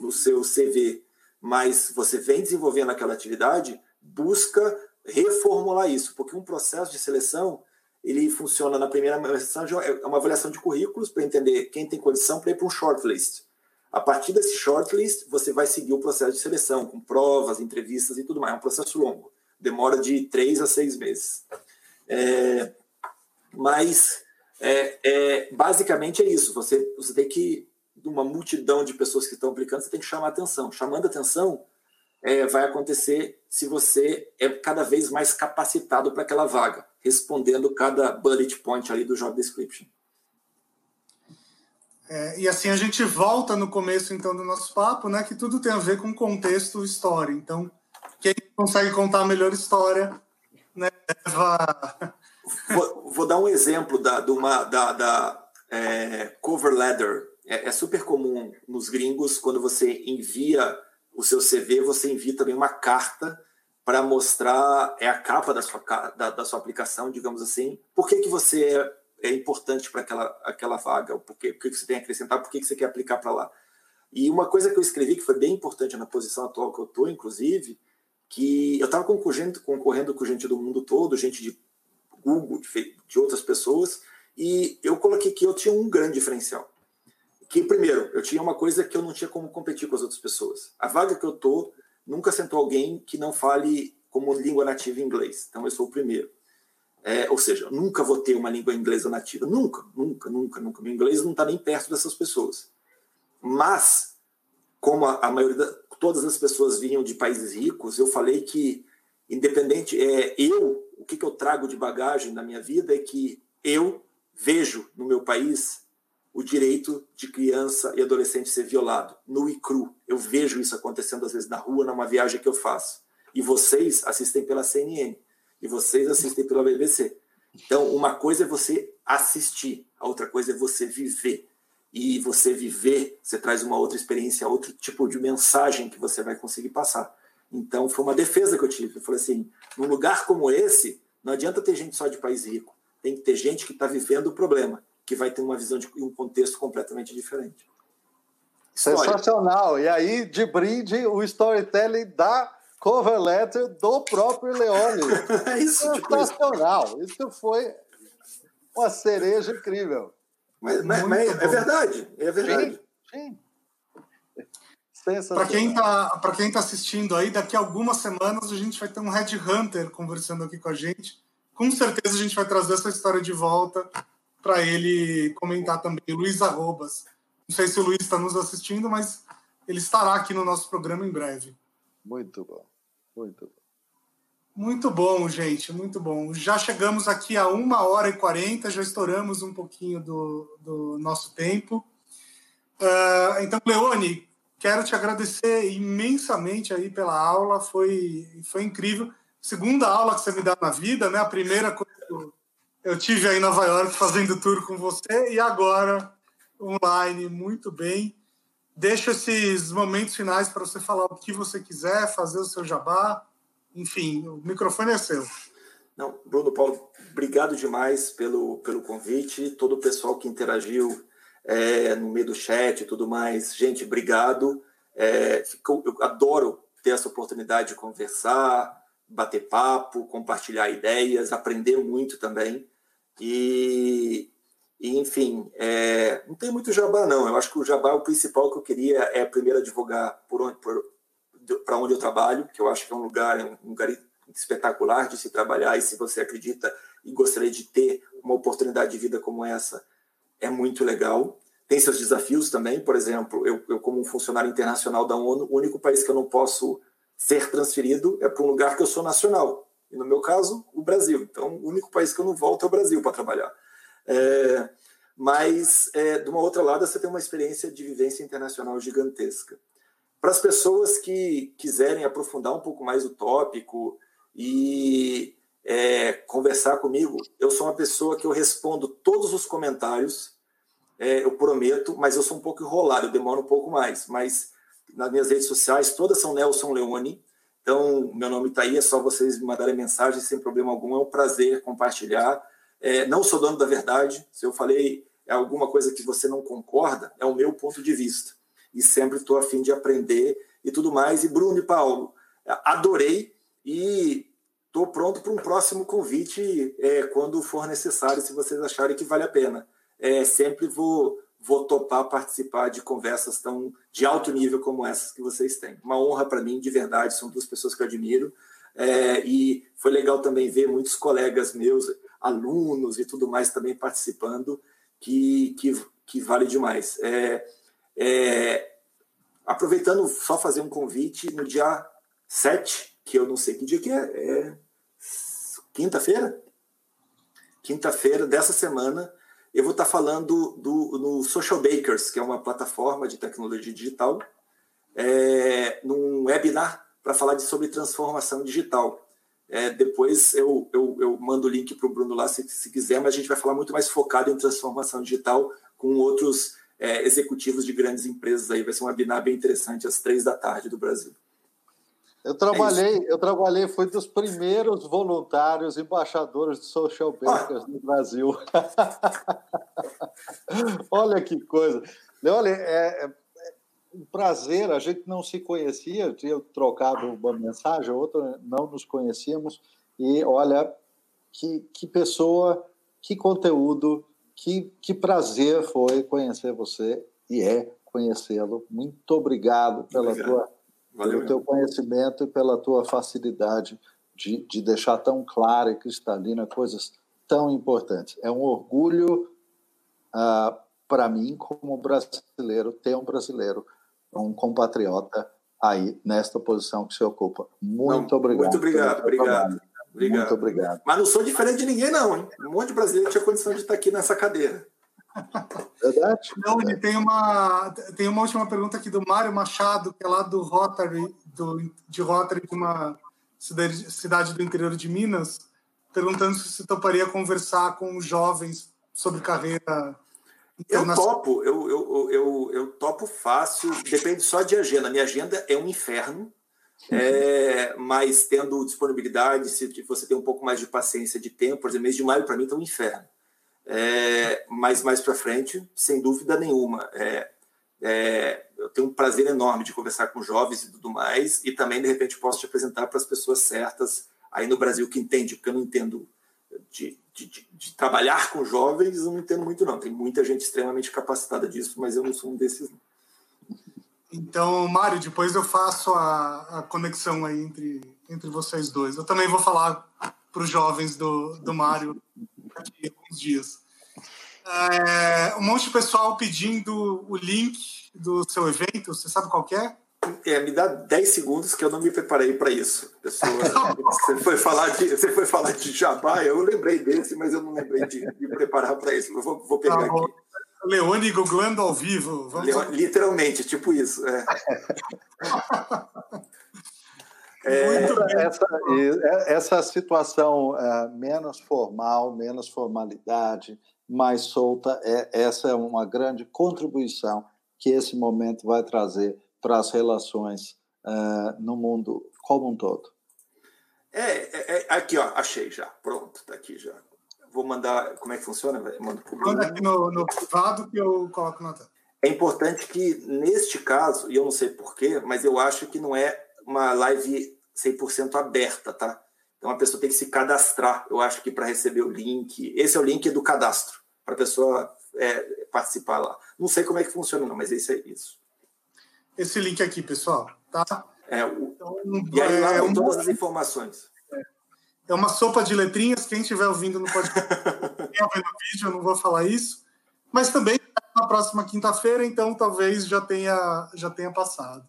no seu CV, mas você vem desenvolvendo aquela atividade, busca reformular isso, porque um processo de seleção ele funciona na primeira versão é uma avaliação de currículos para entender quem tem condição para ir para um shortlist. A partir desse shortlist, você vai seguir o processo de seleção, com provas, entrevistas e tudo mais. É um processo longo, demora de três a seis meses. É, mas, é, é, basicamente é isso. Você, você tem que, uma multidão de pessoas que estão aplicando, você tem que chamar atenção. Chamando atenção, é, vai acontecer se você é cada vez mais capacitado para aquela vaga, respondendo cada bullet point ali do job description. É, e assim a gente volta no começo então do nosso papo, né, que tudo tem a ver com contexto, história. Então, quem consegue contar a melhor história, né, leva... vou, vou, dar um exemplo da, de uma, da, da é, cover letter. É, é super comum nos gringos quando você envia o seu CV, você envia também uma carta para mostrar, é a capa da sua, da, da, sua aplicação, digamos assim, por que, que você é, é importante para aquela, aquela vaga, por que, que você tem a acrescentar, por que, que você quer aplicar para lá. E uma coisa que eu escrevi, que foi bem importante na posição atual que eu estou, inclusive, que eu estava concorrendo, concorrendo com gente do mundo todo, gente de Google, de, de outras pessoas, e eu coloquei que eu tinha um grande diferencial que, primeiro, eu tinha uma coisa que eu não tinha como competir com as outras pessoas. A vaga que eu tô, nunca sentou alguém que não fale como língua nativa inglês. Então, eu sou o primeiro. É, ou seja, nunca vou ter uma língua inglesa nativa. Nunca, nunca, nunca, nunca. Meu inglês não está nem perto dessas pessoas. mas, como a, a maioria, da, todas as pessoas vinham de países ricos, eu falei que, independente, é, eu, o que, que eu trago de bagagem na minha vida é que eu vejo no meu país o direito de criança e adolescente ser violado, nu e cru. Eu vejo isso acontecendo às vezes na rua, numa viagem que eu faço. E vocês assistem pela CNN, e vocês assistem pela BBC. Então, uma coisa é você assistir, a outra coisa é você viver. E você viver, você traz uma outra experiência, outro tipo de mensagem que você vai conseguir passar. Então, foi uma defesa que eu tive. Eu falei assim: num lugar como esse, não adianta ter gente só de país rico. Tem que ter gente que está vivendo o problema, que vai ter uma visão de um contexto completamente diferente. História. Sensacional. E aí, de brinde, o storytelling da cover letter do próprio Leone. é isso, Sensacional. Tipo isso. isso foi uma cereja incrível. Mas, mas, mas é verdade, é verdade. Sim, sim. Para quem está para quem tá assistindo aí, daqui a algumas semanas a gente vai ter um Red Hunter conversando aqui com a gente. Com certeza a gente vai trazer essa história de volta para ele comentar também. Luiz Arrobas. Não sei se o Luiz está nos assistindo, mas ele estará aqui no nosso programa em breve. Muito bom, muito bom. Muito bom, gente, muito bom. Já chegamos aqui a uma hora e quarenta, já estouramos um pouquinho do, do nosso tempo. Uh, então, Leone, quero te agradecer imensamente aí pela aula, foi, foi incrível. Segunda aula que você me dá na vida, né? A primeira coisa que eu tive aí em Nova York fazendo tour com você e agora online, muito bem. Deixo esses momentos finais para você falar o que você quiser, fazer o seu jabá. Enfim, o microfone é seu. Não, Bruno Paulo, obrigado demais pelo, pelo convite. Todo o pessoal que interagiu é, no meio do chat e tudo mais. Gente, obrigado. É, ficou, eu adoro ter essa oportunidade de conversar, bater papo, compartilhar ideias, aprender muito também. E, e enfim, é, não tem muito jabá, não. Eu acho que o jabá, o principal que eu queria é primeiro por onde, para onde eu trabalho, que eu acho que é um lugar, um lugar espetacular de se trabalhar, e se você acredita e gostaria de ter uma oportunidade de vida como essa, é muito legal. Tem seus desafios também, por exemplo, eu, eu como um funcionário internacional da ONU, o único país que eu não posso ser transferido é para um lugar que eu sou nacional. E no meu caso, o Brasil. Então, o único país que eu não volto é o Brasil para trabalhar. É, mas, é, de uma outra lado, você tem uma experiência de vivência internacional gigantesca. Para as pessoas que quiserem aprofundar um pouco mais o tópico e é, conversar comigo, eu sou uma pessoa que eu respondo todos os comentários, é, eu prometo, mas eu sou um pouco enrolado, eu demoro um pouco mais. Mas nas minhas redes sociais, todas são Nelson Leone. Então, meu nome está aí, é só vocês me mandarem mensagem sem problema algum. É um prazer compartilhar. É, não sou dono da verdade. Se eu falei alguma coisa que você não concorda, é o meu ponto de vista. E sempre estou a fim de aprender e tudo mais. E Bruno e Paulo, adorei e estou pronto para um próximo convite é, quando for necessário, se vocês acharem que vale a pena. É, sempre vou vou topar participar de conversas tão de alto nível como essas que vocês têm. Uma honra para mim, de verdade, são duas pessoas que eu admiro. É, e foi legal também ver muitos colegas meus, alunos e tudo mais também participando, que, que, que vale demais. É, é, aproveitando, só fazer um convite, no dia 7, que eu não sei que dia que é, é quinta-feira? Quinta-feira dessa semana, eu vou estar falando do, no Social Bakers, que é uma plataforma de tecnologia digital, é, num webinar para falar de, sobre transformação digital. É, depois eu, eu, eu, mando o link para o Bruno lá, se, se, quiser, mas a gente vai falar muito mais focado em transformação digital com outros é, executivos de grandes empresas aí. Vai ser um webinar bem interessante às três da tarde do Brasil. Eu trabalhei, é eu trabalhei, fui dos primeiros voluntários embaixadores de social bakers ah. no Brasil. Olha que coisa. Olha, é, é, um prazer, a gente não se conhecia, tinha trocado uma mensagem, outra não nos conhecíamos, e olha, que, que pessoa, que conteúdo, que, que prazer foi conhecer você, e é conhecê-lo. Muito obrigado pela obrigado. tua Valeu, pelo teu conhecimento e pela tua facilidade de, de deixar tão clara e cristalina coisas tão importantes. É um orgulho uh, para mim, como brasileiro, ter um brasileiro, um compatriota aí nesta posição que você ocupa. Muito não, obrigado. Muito obrigado, obrigado. Obrigado. Muito obrigado. Mas não sou diferente de ninguém, não, hein? Um monte de brasileiro tinha condição de estar aqui nessa cadeira. Verdade. Não, tem uma, tem uma última pergunta aqui do Mário Machado, que é lá do Rotary, do, de Rotary, de uma cidade, cidade do interior de Minas, perguntando se você toparia conversar com jovens sobre carreira eu topo, eu, eu, eu, eu, topo fácil, depende só de agenda. Minha agenda é um inferno, é, mas tendo disponibilidade, se você tem um pouco mais de paciência de tempo, por exemplo, mês de maio para mim está um inferno. É, mas mais para frente, sem dúvida nenhuma. É, é, eu tenho um prazer enorme de conversar com jovens e tudo mais, e também, de repente, posso te apresentar para as pessoas certas aí no Brasil que entende, porque eu não entendo de, de, de, de, trabalhar com jovens, eu não entendo muito, não. Tem muita gente extremamente capacitada disso, mas eu não sou um desses. Não. Então, Mário, depois eu faço a, a conexão aí entre, entre vocês dois. Eu também vou falar para os jovens do, do Mário a alguns dias. É, um monte de pessoal pedindo o link do seu evento, você sabe qual é? É, me dá 10 segundos que eu não me preparei para isso. Pessoa, você, foi falar de, você foi falar de jabá, eu lembrei desse, mas eu não lembrei de me preparar para isso. Eu vou, vou pegar tá aqui. Leone googlando ao vivo. Leone, literalmente, tipo isso. É. É, essa, essa, situação é, menos formal, menos formalidade, mais solta, é, essa é uma grande contribuição que esse momento vai trazer para as relações uh, no mundo como um todo. É, é, é, aqui, ó, achei já, pronto, tá aqui já. Vou mandar, como é que funciona? Manda, Manda aqui no, no privado que eu coloco na tela. É importante que, neste caso, e eu não sei porquê, mas eu acho que não é uma live 100% aberta, tá? Então a pessoa tem que se cadastrar, eu acho que para receber o link. Esse é o link do cadastro, para a pessoa é, participar lá. Não sei como é que funciona, não, mas esse é isso esse link aqui, pessoal, tá? É, o... então, e aí lá é, um... todas as informações. É uma sopa de letrinhas. Quem estiver ouvindo no podcast, quem vendo o vídeo, eu não vou falar isso. Mas também na próxima quinta-feira, então talvez já tenha, já tenha passado.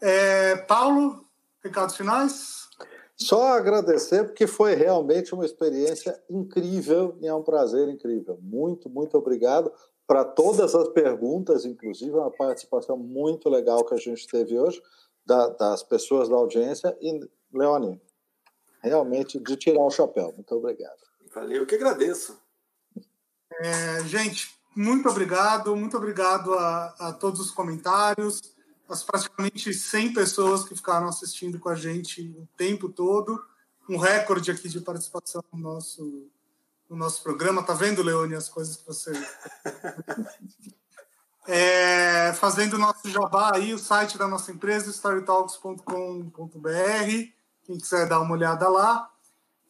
É, Paulo, recados finais? Só agradecer, porque foi realmente uma experiência incrível e é um prazer incrível. Muito, muito obrigado para todas as perguntas, inclusive uma participação muito legal que a gente teve hoje da, das pessoas da audiência. E, Leone, realmente de tirar o chapéu. Muito obrigado. Valeu, eu que agradeço. É, gente, muito obrigado, muito obrigado a, a todos os comentários, as praticamente 100 pessoas que ficaram assistindo com a gente o tempo todo, um recorde aqui de participação no nosso no nosso programa. Tá vendo, Leone, as coisas que você. é, fazendo o nosso jabá aí, o site da nossa empresa, storytalks.com.br. Quem quiser dar uma olhada lá.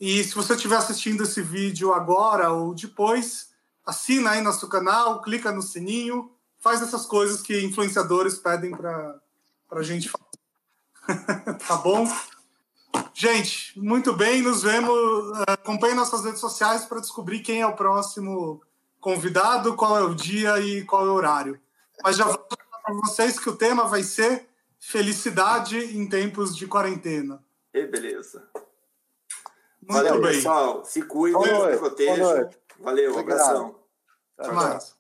E se você estiver assistindo esse vídeo agora ou depois, assina aí nosso canal, clica no sininho, faz essas coisas que influenciadores pedem para a gente fazer. tá bom? Gente, muito bem, nos vemos. Acompanhe nossas redes sociais para descobrir quem é o próximo convidado, qual é o dia e qual é o horário. Mas já vou falar para vocês que o tema vai ser felicidade em tempos de quarentena. E beleza. Muito Valeu, bem. pessoal. Se cuidem, se protejam. Valeu, um abração. Até mais.